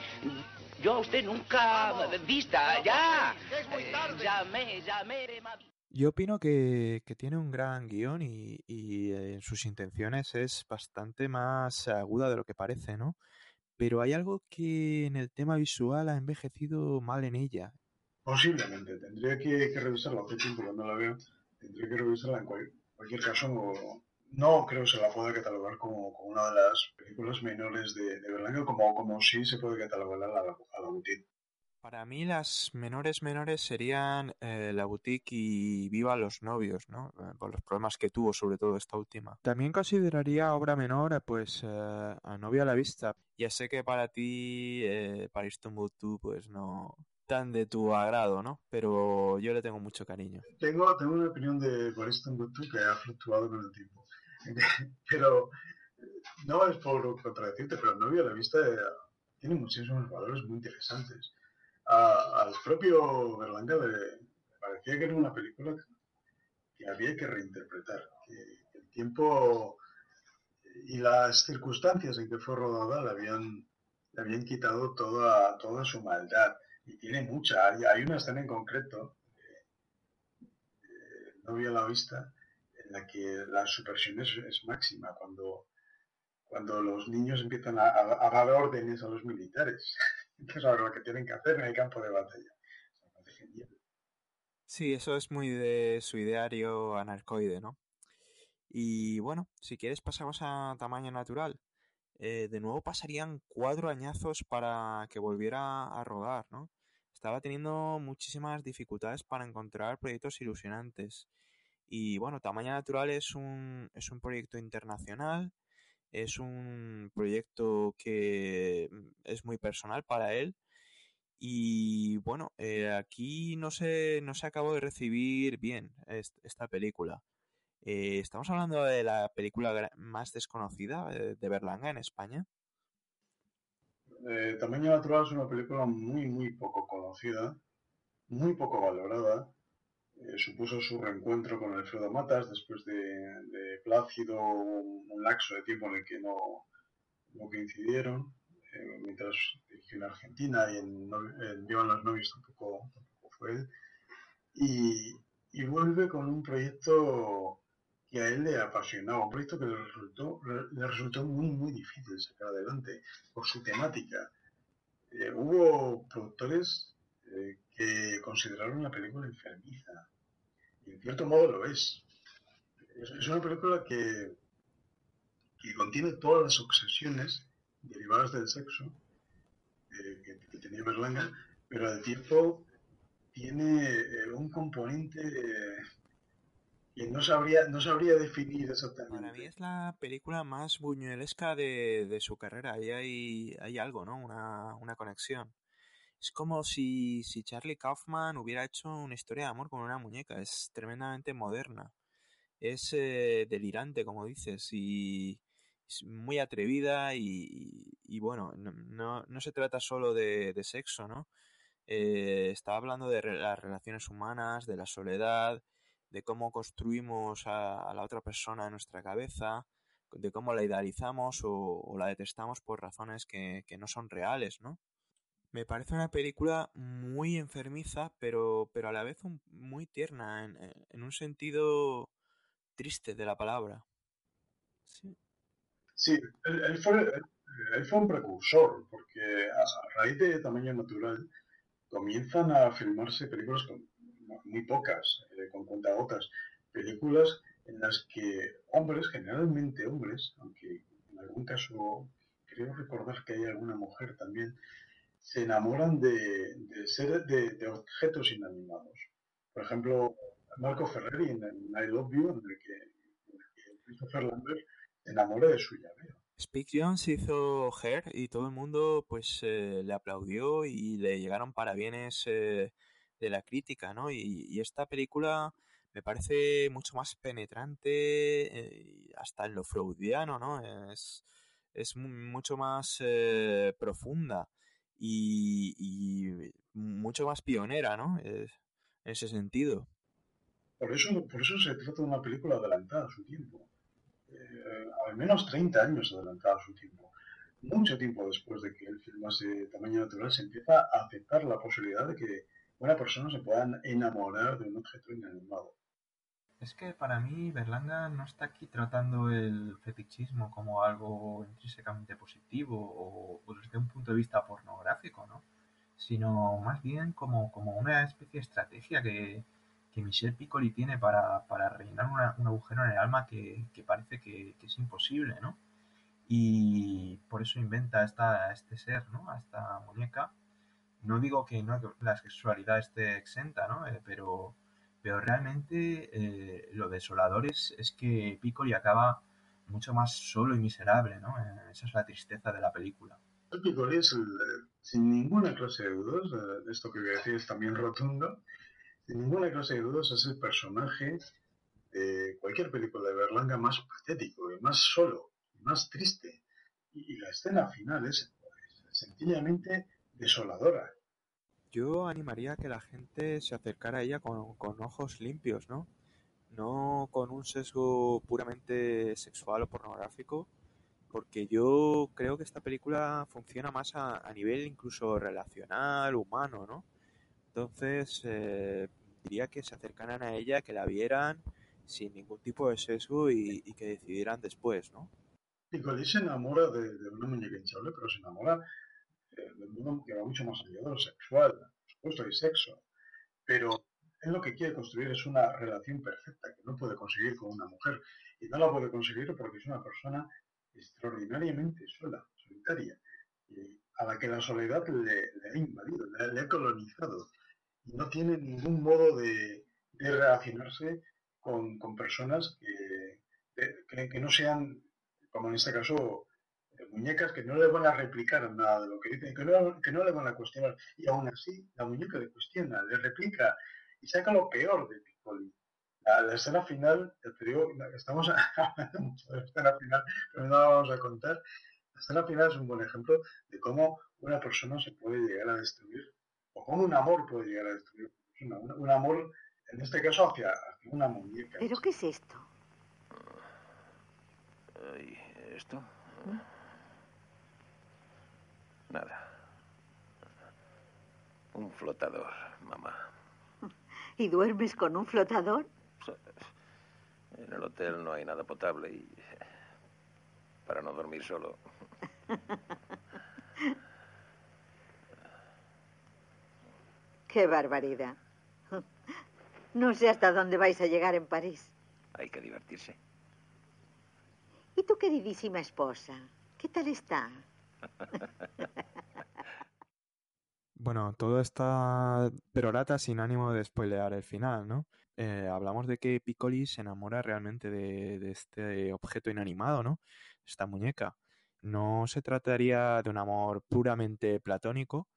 Yo a usted nunca vista. Ya. Eh, Llamé, llamé. Yo opino que, que tiene un gran guion y, y eh, en sus intenciones es bastante más aguda de lo que parece, ¿no? Pero hay algo que en el tema visual ha envejecido mal en ella. Posiblemente, tendría que, que revisarla tiempo que no la veo. Tendría que revisarla en cual- cualquier caso. No, no creo se la pueda catalogar como, una de las películas menores de, de como, como sí se puede catalogar a la, a la. Para mí las menores menores serían eh, La Boutique y Viva los novios, ¿no? Eh, por los problemas que tuvo, sobre todo esta última. También consideraría obra menor, pues, eh, a Novia a la Vista. Ya sé que para ti, eh, Paris Tombeau pues no, tan de tu agrado, ¿no? Pero yo le tengo mucho cariño. Tengo, tengo una opinión de Barista Gutu que ha fluctuado con el tiempo. pero no es por contradecirte, pero el novio a la vista eh, tiene muchísimos valores muy interesantes. A- al propio Berlanga le, parecía que era una película que había que reinterpretar, que, el tiempo y las circunstancias en que fue rodada le habían, le habían quitado toda, toda su maldad. Y tiene mucha. Hay, hay una escena en concreto, eh, eh, no vi a la vista, en la que la subversión es, máxima, cuando, cuando los niños empiezan a dar órdenes a los militares. Ahora lo que tienen que hacer en el campo de batalla. Sí, eso es muy de su ideario anarcoide, ¿no? Y bueno, si quieres pasamos a tamaño natural. Eh, de nuevo pasarían cuatro añazos para que volviera a rodar, ¿no? Estaba teniendo muchísimas dificultades para encontrar proyectos ilusionantes. Y bueno, Tamaño Natural es un, es un proyecto internacional, es un proyecto que mm, es muy personal para él. Y bueno, eh, aquí no se, no se acabó de recibir bien est- esta película. Eh, estamos hablando de la película más desconocida eh, de Berlanga en España. Tamaño Natural es una película muy, muy poco conocida, muy poco valorada. Eh, supuso su reencuentro con Alfredo Matas después de, Plácido, un, un lapso de tiempo en el que no, no coincidieron, eh, mientras dirigió en Argentina y en, en Vivan los novios tampoco, tampoco fue él. Y, y vuelve con un proyecto que a él le apasionaba, un proyecto que le resultó, le resultó muy, muy difícil sacar adelante por su temática. Eh, hubo productores que consideraron la película enfermiza, y en cierto modo lo es. Es, una película que, que contiene todas las obsesiones derivadas del sexo eh, que, que tenía Berlanga, pero al tiempo tiene eh, un componente eh, que no sabría, no sabría definir exactamente. Para mí es la película más buñuelesca de, de su carrera. Ahí hay, hay algo, ¿no? Una, una conexión. Es como si, si Charlie Kaufman hubiera hecho una historia de amor con una muñeca. Es tremendamente moderna. Es eh, delirante, como dices, y es muy atrevida y, bueno, no, no, se trata solo de, de sexo, ¿no? Eh, está hablando de las relaciones humanas, de la soledad, de cómo construimos a, a la otra persona en nuestra cabeza, de cómo la idealizamos o, o la detestamos por razones que, que no son reales, ¿no? Me parece una película muy enfermiza, pero, pero a la vez un- muy tierna, en, en un sentido triste de la palabra. Sí. Sí, él, él fue, él, él fue un precursor, porque a, a raíz de Tamaño Natural comienzan a filmarse películas con muy pocas, eh, con cuentagotas, películas en las que hombres, generalmente hombres, aunque en algún caso creo recordar que hay alguna mujer también, se enamoran de, de seres, de, objetos inanimados. Por ejemplo, Marco Ferreri en, en I Love You, en el que, en el que Christopher Lambert se enamora de su llavero. Spike Jones hizo Her y todo el mundo pues eh, le aplaudió y le llegaron parabienes eh, de la crítica, ¿no? Y, y esta película me parece mucho más penetrante, eh, hasta en lo freudiano, ¿no? Es, es mu- mucho más eh, profunda y, y mucho más pionera, ¿no? En ese sentido. Por eso, por eso se trata de una película adelantada a su tiempo. Eh, al menos 30 años adelantada a su tiempo. Mucho tiempo después de que él filmase Tamaño Natural, se empieza a aceptar la posibilidad de que una persona se pueda enamorar de un objeto inanimado. Es que para mí Berlanga no está aquí tratando el fetichismo como algo intrínsecamente positivo o, desde un punto de vista pornográfico, ¿no? Sino más bien como, como una especie de estrategia que, que Michel Piccoli tiene para, para rellenar un agujero en el alma que, que parece que, es imposible, ¿no? Y por eso inventa esta, este ser, ¿no? Esta muñeca. No digo que no, la sexualidad esté exenta, ¿no? Eh, pero, pero realmente eh, lo desolador es, es que Piccoli acaba mucho más solo y miserable, ¿no? Eh, esa es la tristeza de la película. El Piccoli es, el- sin ninguna clase de dudas, eh, esto que voy a decir es también rotundo, sin ninguna clase de dudas es el personaje de cualquier película de Berlanga más patético, y más solo, y más triste. Y, la escena final es pues, sencillamente desoladora. Yo animaría a que la gente se acercara a ella con, con ojos limpios, ¿no? No con un sesgo puramente sexual o pornográfico, porque yo creo que esta película funciona más a, nivel incluso relacional, humano, ¿no? Entonces, eh, diría que se acercaran a ella, que la vieran sin ningún tipo de sesgo y, y que decidieran después, ¿no? Piccoli se enamora de, de una muñeca hinchable, pero se enamora eh, de uno que va mucho más allá de lo sexual, por supuesto hay sexo, pero él lo que quiere construir es una relación perfecta que no puede conseguir con una mujer y no la puede conseguir porque es una persona extraordinariamente sola, solitaria, y a la que la soledad le, ha invadido, le, ha colonizado y no tiene ningún modo de, de relacionarse con, con personas que, que, que no sean, como en este caso, eh, muñecas que no le van a replicar nada de lo que dicen, que no, que no le van a cuestionar. Y aún así, la muñeca le cuestiona, le replica y saca lo peor de Piccoli. La, la escena final, ya te digo, estamos hablando mucho de la escena final, pero no la vamos a contar. La escena final es un buen ejemplo de cómo una persona se puede llegar a destruir, o cómo un amor puede llegar a destruir. una. Un, un amor, en este caso, hacia, hacia una muñeca. ¿Pero qué es esto? ¿Esto? Nada. Un flotador, mamá. ¿Y duermes con un flotador? En el hotel no hay nada potable y... Para no dormir solo. ¡Qué barbaridad! No sé hasta dónde vais a llegar en París. Hay que divertirse. ¿Y tu queridísima esposa? ¿Qué tal está? Bueno, todo está perorata sin ánimo de spoilear el final, ¿no? Eh, hablamos de que Piccoli se enamora realmente de, este objeto inanimado, ¿no? Esta muñeca. No se trataría de un amor puramente platónico,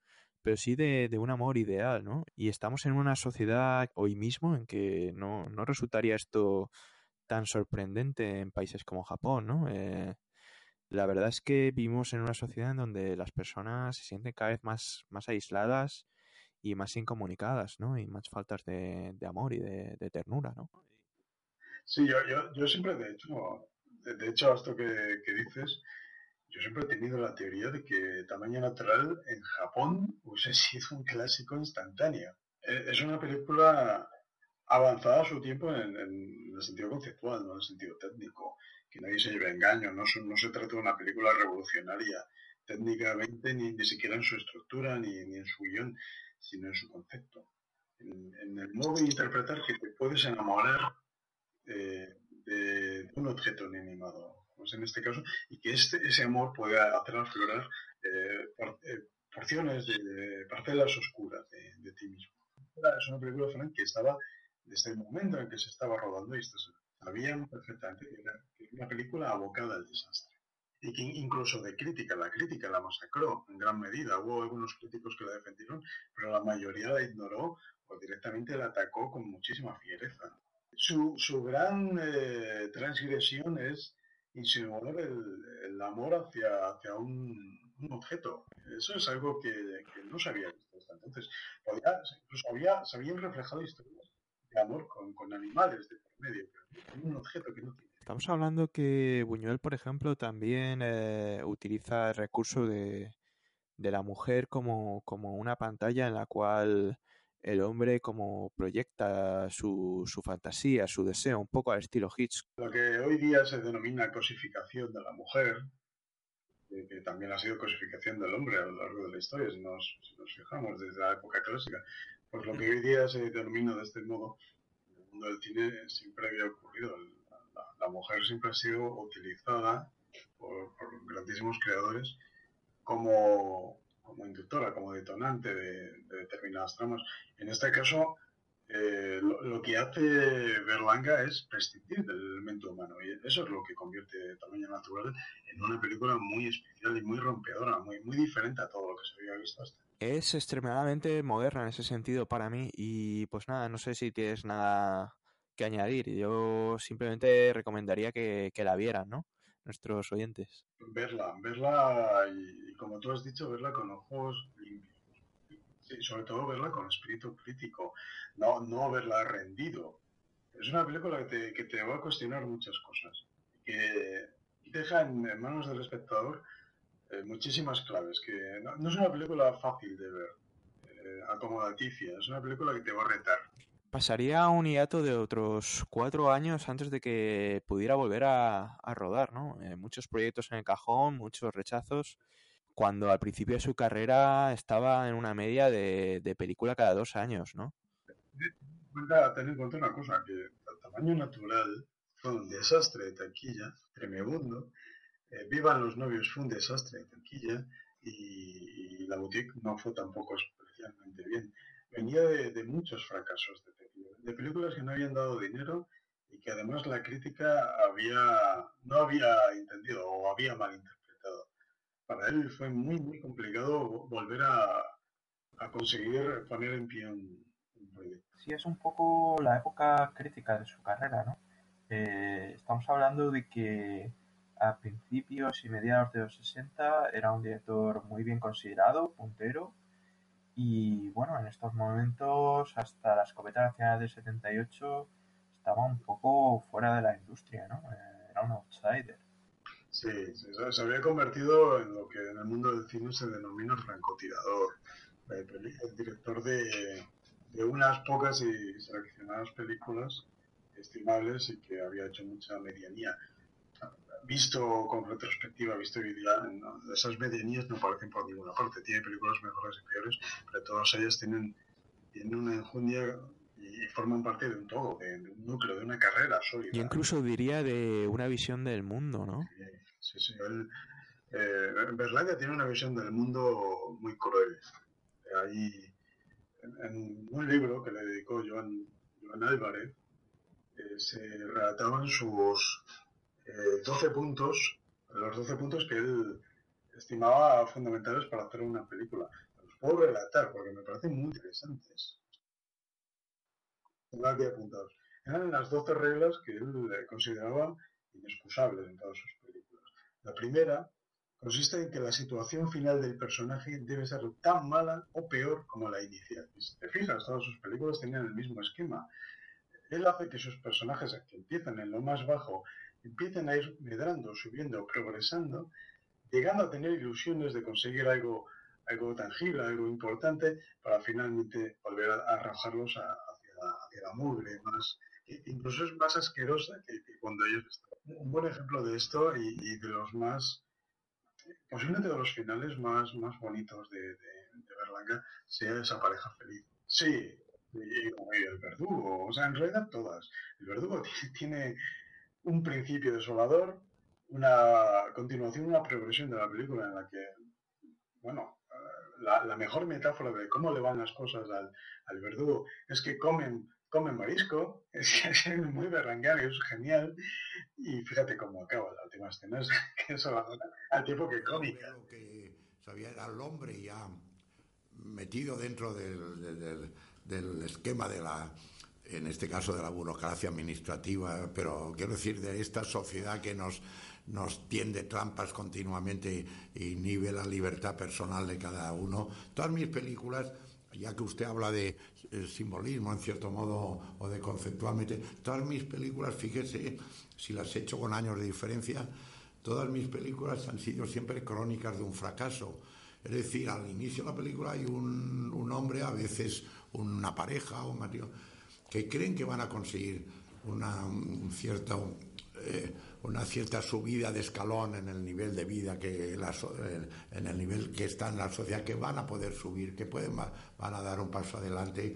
pero sí de, de un amor ideal, ¿no? Y estamos en una sociedad hoy mismo en que no, no resultaría esto tan sorprendente en países como Japón, ¿no? Eh, la verdad es que vivimos en una sociedad en donde las personas se sienten cada vez más, más aisladas y más incomunicadas, ¿no? Y más faltas de, amor y de, ternura, ¿no? Sí, yo, yo, yo siempre, de hecho, de, de hecho, esto que, que dices, yo siempre he tenido la teoría de que Tamaño Natural en Japón hubiese sido un clásico instantáneo. Eh, Es una película avanzada a su tiempo en, en el sentido conceptual, no en el sentido técnico. Que nadie se lleve engaño, no, no se trata de una película revolucionaria técnicamente, ni, ni siquiera en su estructura, ni, ni en su guion, sino en su concepto. En, en el modo de interpretar que te puedes enamorar eh, de, de un objeto inanimado, como es en este caso, y que este, ese amor puede hacer aflorar eh, por- eh, porciones de, de parcelas oscuras de, de ti mismo. Es una película Frank, que estaba, desde el momento en que se estaba rodando, y estos sabían perfectamente que era, una película abocada al desastre. Y que incluso de crítica, la crítica la masacró en gran medida. Hubo algunos críticos que la defendieron, pero la mayoría la ignoró o directamente la atacó con muchísima fiereza. Su, su gran eh, transgresión es insinuar el, el amor hacia, hacia un, un objeto. Eso es algo que, que no se había visto hasta entonces. Podía, incluso había, se habían reflejado historias de amor con, con animales de por medio, un objeto que no tiene. Estamos hablando que Buñuel, por ejemplo, también eh, utiliza el recurso de, de la mujer como, como una pantalla en la cual el hombre como proyecta su, su fantasía, su deseo, un poco al estilo Hitch. Lo que hoy día se denomina cosificación de la mujer, que, también ha sido cosificación del hombre a lo largo de la historia, si nos, si nos fijamos desde la época clásica, pues lo que hoy día se denomina de este modo, mundo del cine siempre había ocurrido. La, mujer siempre ha sido utilizada por, grandísimos creadores como, como inductora, como detonante de, de determinadas tramas. En este caso, eh, lo, que hace Berlanga es prescindir del elemento humano y eso es lo que convierte Tamaño Natural en una película muy especial y muy rompedora, muy, muy diferente a todo lo que se había visto hasta. Es extremadamente moderna en ese sentido para mí y pues nada, no sé si tienes nada que añadir. Yo simplemente recomendaría que, que la vieran, ¿no? Nuestros oyentes. Verla, verla y, y como tú has dicho, verla con ojos limpios. Sí, sobre todo verla con espíritu crítico, no, no verla rendido. Es una película que te, que te va a cuestionar muchas cosas, que deja en manos del espectador eh, muchísimas claves, que no, no es una película fácil de ver, eh, acomodaticia, es una película que te va a retar. Pasaría un hiato de otros cuatro años antes de que pudiera volver a, a rodar, ¿no? Eh, muchos proyectos en el cajón, muchos rechazos, cuando al principio de su carrera estaba en una media de, de película cada dos años, ¿no? Cuenta, ten en cuenta una cosa, que el tamaño natural fue un desastre de taquilla, tremebundo. Eh, Vivan los novios fue un desastre de taquilla y, y La Boutique no fue tampoco especialmente bien. Venía de, de muchos fracasos de taquilla, de películas que no habían dado dinero y que además la crítica había no había entendido o había malinterpretado. Para él fue muy, muy complicado volver a, a conseguir poner en pie un, un proyecto. Sí, es un poco la época crítica de su carrera, ¿no? Eh, estamos hablando de que a principios y mediados de los 60 era un director muy bien considerado, puntero, y bueno, en estos momentos, hasta la escopeta nacional del 78, estaba un poco fuera de la industria, ¿no? Eh, era un outsider. Sí, se- había convertido en lo que en el mundo del cine se denomina francotirador, el director de, de unas pocas y seleccionadas películas estimables y que había hecho mucha medianía. Visto con retrospectiva, visto hoy día, no, esas medianías no aparecen por ninguna parte. Tiene películas mejores y peores, pero todas ellas tienen, tienen una enjundia y forman parte de un todo, de, de un núcleo, de una carrera sólida. Yo incluso diría de una visión del mundo, ¿no? Sí, sí, él, eh, Berlanga tiene una visión del mundo muy cruel. Ahí, en, en un libro que le dedicó Joan, Joan Álvarez, eh, se relataban sus eh, 12 puntos, los 12 puntos que él estimaba fundamentales para hacer una película. Los puedo relatar porque me parecen muy interesantes. Tengo aquí apuntados. Eran las 12 reglas que él eh, consideraba inexcusables en todas sus películas. La primera consiste en que la situación final del personaje debe ser tan mala o peor como la inicial. Si te fijas, todas sus películas tenían el mismo esquema. Él hace que sus personajes que empiezan en lo más bajo empiecen a ir medrando, subiendo, progresando, llegando a tener ilusiones de conseguir algo, algo tangible, algo importante, para finalmente volver a, arrojarlos a- hacia, hacia la mugre, más, incluso es más asquerosa que, que cuando ellos están. Un buen ejemplo de esto y, y de los más, posiblemente de los finales más, más bonitos de, de, de Berlanga, sea esa pareja feliz. Sí, y, y el verdugo, o sea, en realidad todas. El verdugo ti- tiene un principio desolador, una continuación, una progresión de la película en la que, bueno, eh, la, la mejor metáfora de cómo le van las cosas al, al verdugo es que comen, comen marisco, es, que es muy berrangario, es genial, y fíjate cómo acaba la última escena, es que es al tiempo que cómica. sabía era el hombre ya metido dentro del- del- del esquema de la, en este caso de la burocracia administrativa, pero quiero decir de esta sociedad que nos, nos tiende trampas continuamente y inhibe la libertad personal de cada uno. Todas mis películas, ya que usted habla de eh, simbolismo en cierto modo o de conceptualmente, todas mis películas, fíjese, si las he hecho con años de diferencia, todas mis películas han sido siempre crónicas de un fracaso. Es decir, al inicio de la película hay un hombre, a veces una pareja o un matrimonio, que creen que van a conseguir una, un cierto, eh, una cierta subida de escalón en el nivel de vida que eh, en el nivel que está en la sociedad, que van a poder subir, que pueden, va- van a dar un paso adelante,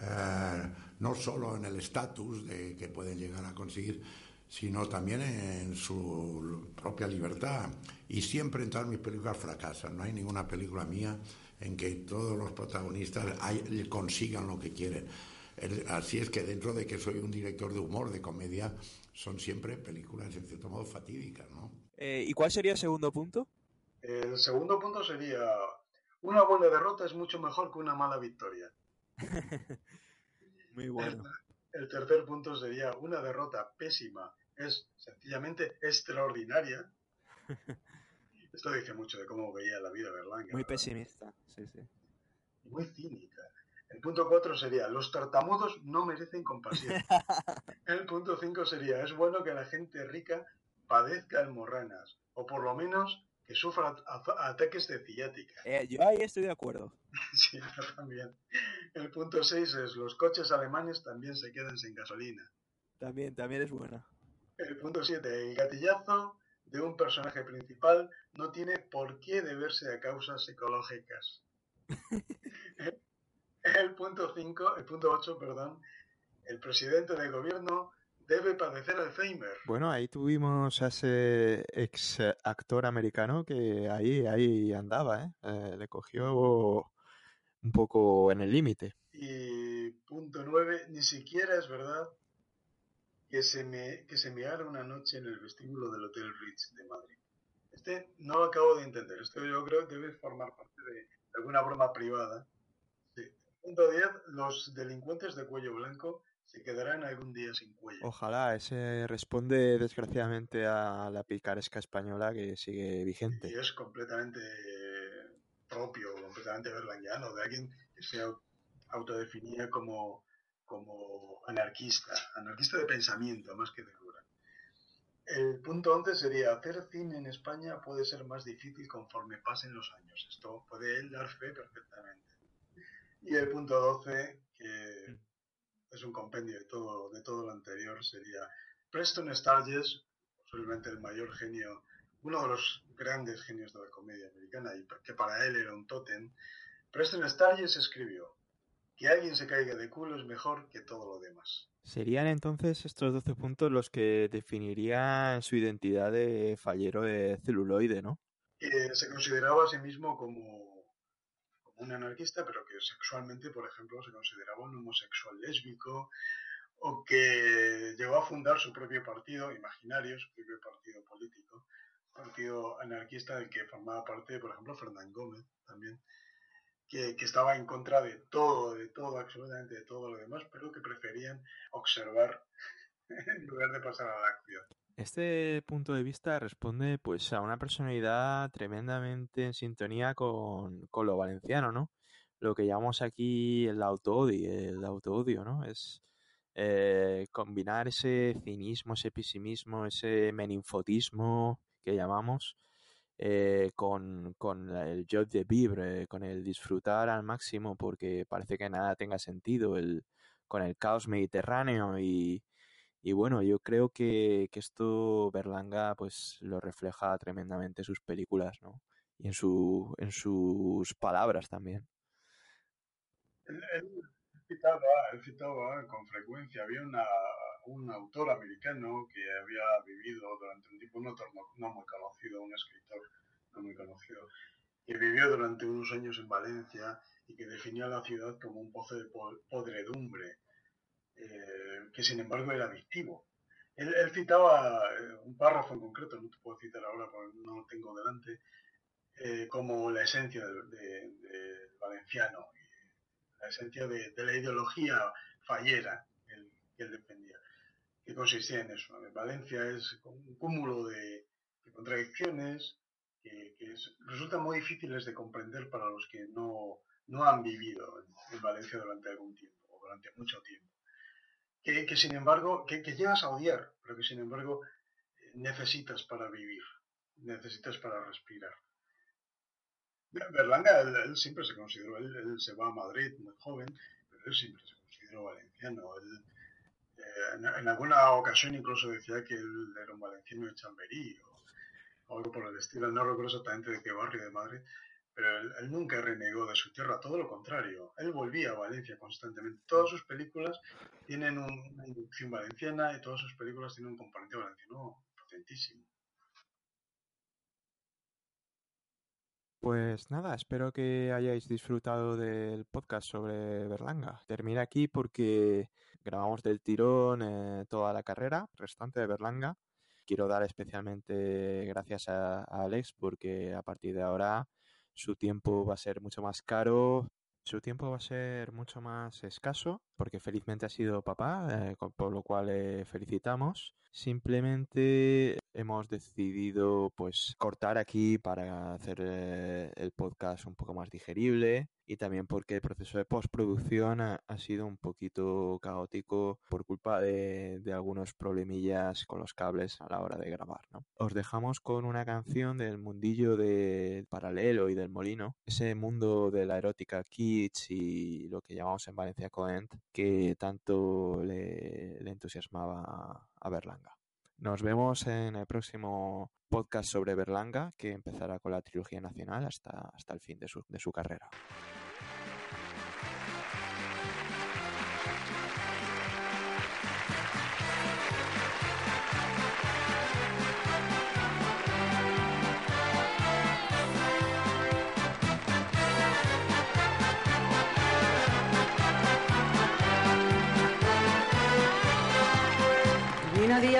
eh, no solo en el estatus que pueden llegar a conseguir, sino también en su propia libertad. Y siempre en todas mis películas fracasan. No hay ninguna película mía en que todos los protagonistas consigan lo que quieren. Así es que dentro de que soy un director de humor, de comedia, son siempre películas en cierto modo fatídicas, ¿no? Eh, ¿Y cuál sería el segundo punto? El segundo punto sería, una buena derrota es mucho mejor que una mala victoria. Muy bueno. El tercer punto sería, una derrota pésima es sencillamente extraordinaria. Esto dice mucho de cómo veía la vida Berlanga. Muy ¿verdad? pesimista. Sí, sí. Muy cínica. El punto 4 sería, los tartamudos no merecen compasión. El punto 5 sería, es bueno que la gente rica padezca almorranas, o por lo menos que sufra ataques de ciática. Eh, yo ahí estoy de acuerdo. Sí, yo también. El punto 6 es, los coches alemanes también se quedan sin gasolina. También, también es buena. El punto 7, el gatillazo de un personaje principal no tiene por qué deberse a causas psicológicas. El punto 5, el punto 8, perdón, el presidente del gobierno debe padecer Alzheimer. Bueno, ahí tuvimos a ese ex actor americano que ahí, ahí andaba, ¿eh? Eh, le cogió un poco en el límite. Y punto 9, ni siquiera es verdad que se me que se me haga una noche en el vestíbulo del Hotel Ritz de Madrid. Este no lo acabo de entender. Esto yo creo que debe formar parte de alguna broma privada. Punto 10, los delincuentes de cuello blanco se quedarán algún día sin cuello. Ojalá, ese responde desgraciadamente a la picaresca española que sigue vigente. Y es completamente propio, completamente berlanguiano, de alguien que se au- autodefinía como, como anarquista, anarquista de pensamiento más que de cura. El punto 11 sería, hacer cine en España puede ser más difícil conforme pasen los años. Esto puede él dar fe perfectamente. Y el punto 12, que es un compendio de todo, de todo lo anterior, sería Preston Sturges, posiblemente el mayor genio, uno de los grandes genios de la comedia americana y que para él era un tótem. Preston Sturges escribió, que alguien se caiga de culo es mejor que todo lo demás. Serían entonces estos 12 puntos los que definirían su identidad de fallero de celuloide, ¿no? Que se consideraba a sí mismo como, un anarquista, pero que sexualmente, por ejemplo, se consideraba un homosexual lésbico, o que llegó a fundar su propio partido imaginario, su propio partido político, partido anarquista del que formaba parte, por ejemplo, Fernán Gómez también, que, que estaba en contra de todo, de todo, absolutamente de todo lo demás, pero que preferían observar en lugar de pasar a la acción. Este punto de vista responde pues a una personalidad tremendamente en sintonía con, con lo valenciano, ¿no? Lo que llamamos aquí el autoodio, el autoodio, ¿no? Es eh, combinar ese cinismo, ese pesimismo, ese meninfotismo que llamamos eh, con, con el joy de vivre, con el disfrutar al máximo porque parece que nada tenga sentido, el, con el caos mediterráneo y, y bueno, yo creo que, que esto Berlanga pues lo refleja tremendamente en sus películas, ¿no? Y en su, en sus palabras también. Él, citaba, él citaba con frecuencia, había una, un autor americano que había vivido durante un tiempo, un autor no, no muy conocido, un escritor no muy conocido, que vivió durante unos años en Valencia y que definía la ciudad como un pozo de po- podredumbre, eh, que sin embargo era adictivo. Él, citaba eh, un párrafo en concreto, no te puedo citar ahora porque no lo tengo delante, eh, como la esencia del, de- del valenciano, la esencia de, la ideología fallera que él, defendía, que consistía en eso. Valencia es un cúmulo de, contradicciones que, que es- resultan muy difíciles de comprender para los que no, no han vivido en, en Valencia durante algún tiempo, o durante mucho tiempo. Que, sin embargo, que, que llegas a odiar, pero que sin embargo eh, necesitas para vivir, necesitas para respirar. Berlanga, él, siempre se consideró, él, se va a Madrid muy joven, pero él siempre se consideró valenciano. Eh, en, alguna ocasión incluso decía que él era un valenciano de Chamberí o algo por el estilo. No recuerdo exactamente de qué barrio de Madrid, pero él, nunca renegó de su tierra, todo lo contrario. Él volvía a Valencia constantemente. Todas sus películas tienen un- una inducción valenciana y todas sus películas tienen un componente valenciano potentísimo. Pues nada, espero que hayáis disfrutado del podcast sobre Berlanga. Termina aquí porque grabamos del tirón eh, toda la carrera restante de Berlanga. Quiero dar especialmente gracias a Alex porque a partir de ahora su tiempo va a ser mucho más caro, su tiempo va a ser mucho más escaso porque felizmente ha sido papá, eh, por lo cual le felicitamos. Simplemente hemos decidido pues cortar aquí para hacer eh, el podcast un poco más digerible y también porque el proceso de postproducción ha, ha sido un poquito caótico por culpa de, algunos problemillas con los cables a la hora de grabar. ¿no? Os dejamos con una canción del mundillo de Paralelo y del Molino, ese mundo de la erótica kitsch y lo que llamamos en Valencia Coent, que tanto le, entusiasmaba a Berlanga. Nos vemos en el próximo podcast sobre Berlanga, que empezará con la trilogía nacional hasta, hasta el fin de su, de su carrera.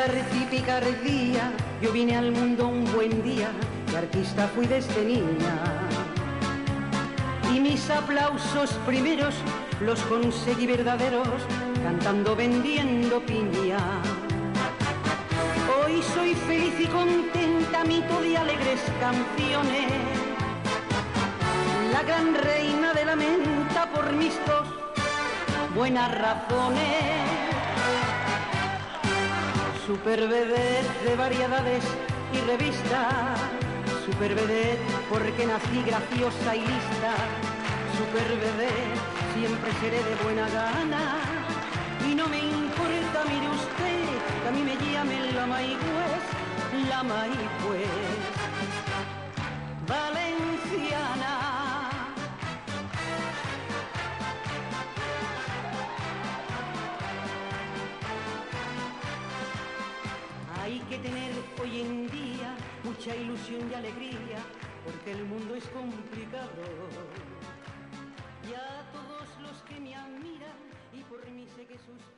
Arte y picardía, yo vine al mundo un buen día, y artista fui desde niña. Y mis aplausos primeros los conseguí verdaderos, cantando, vendiendo piña. Hoy soy feliz y contenta, mito de alegres canciones. La gran reina de la menta por mis dos buenas razones. Super de variedades y revistas. Super porque nací graciosa y lista. Super siempre seré de buena gana. Y no me importa, mire usted, que a mí me llamen la Maigüez, la Maigüez. Valenciana. Tener hoy en día mucha ilusión y alegría, porque el mundo es complicado. Y a todos los que me admiran y por mí sé que más...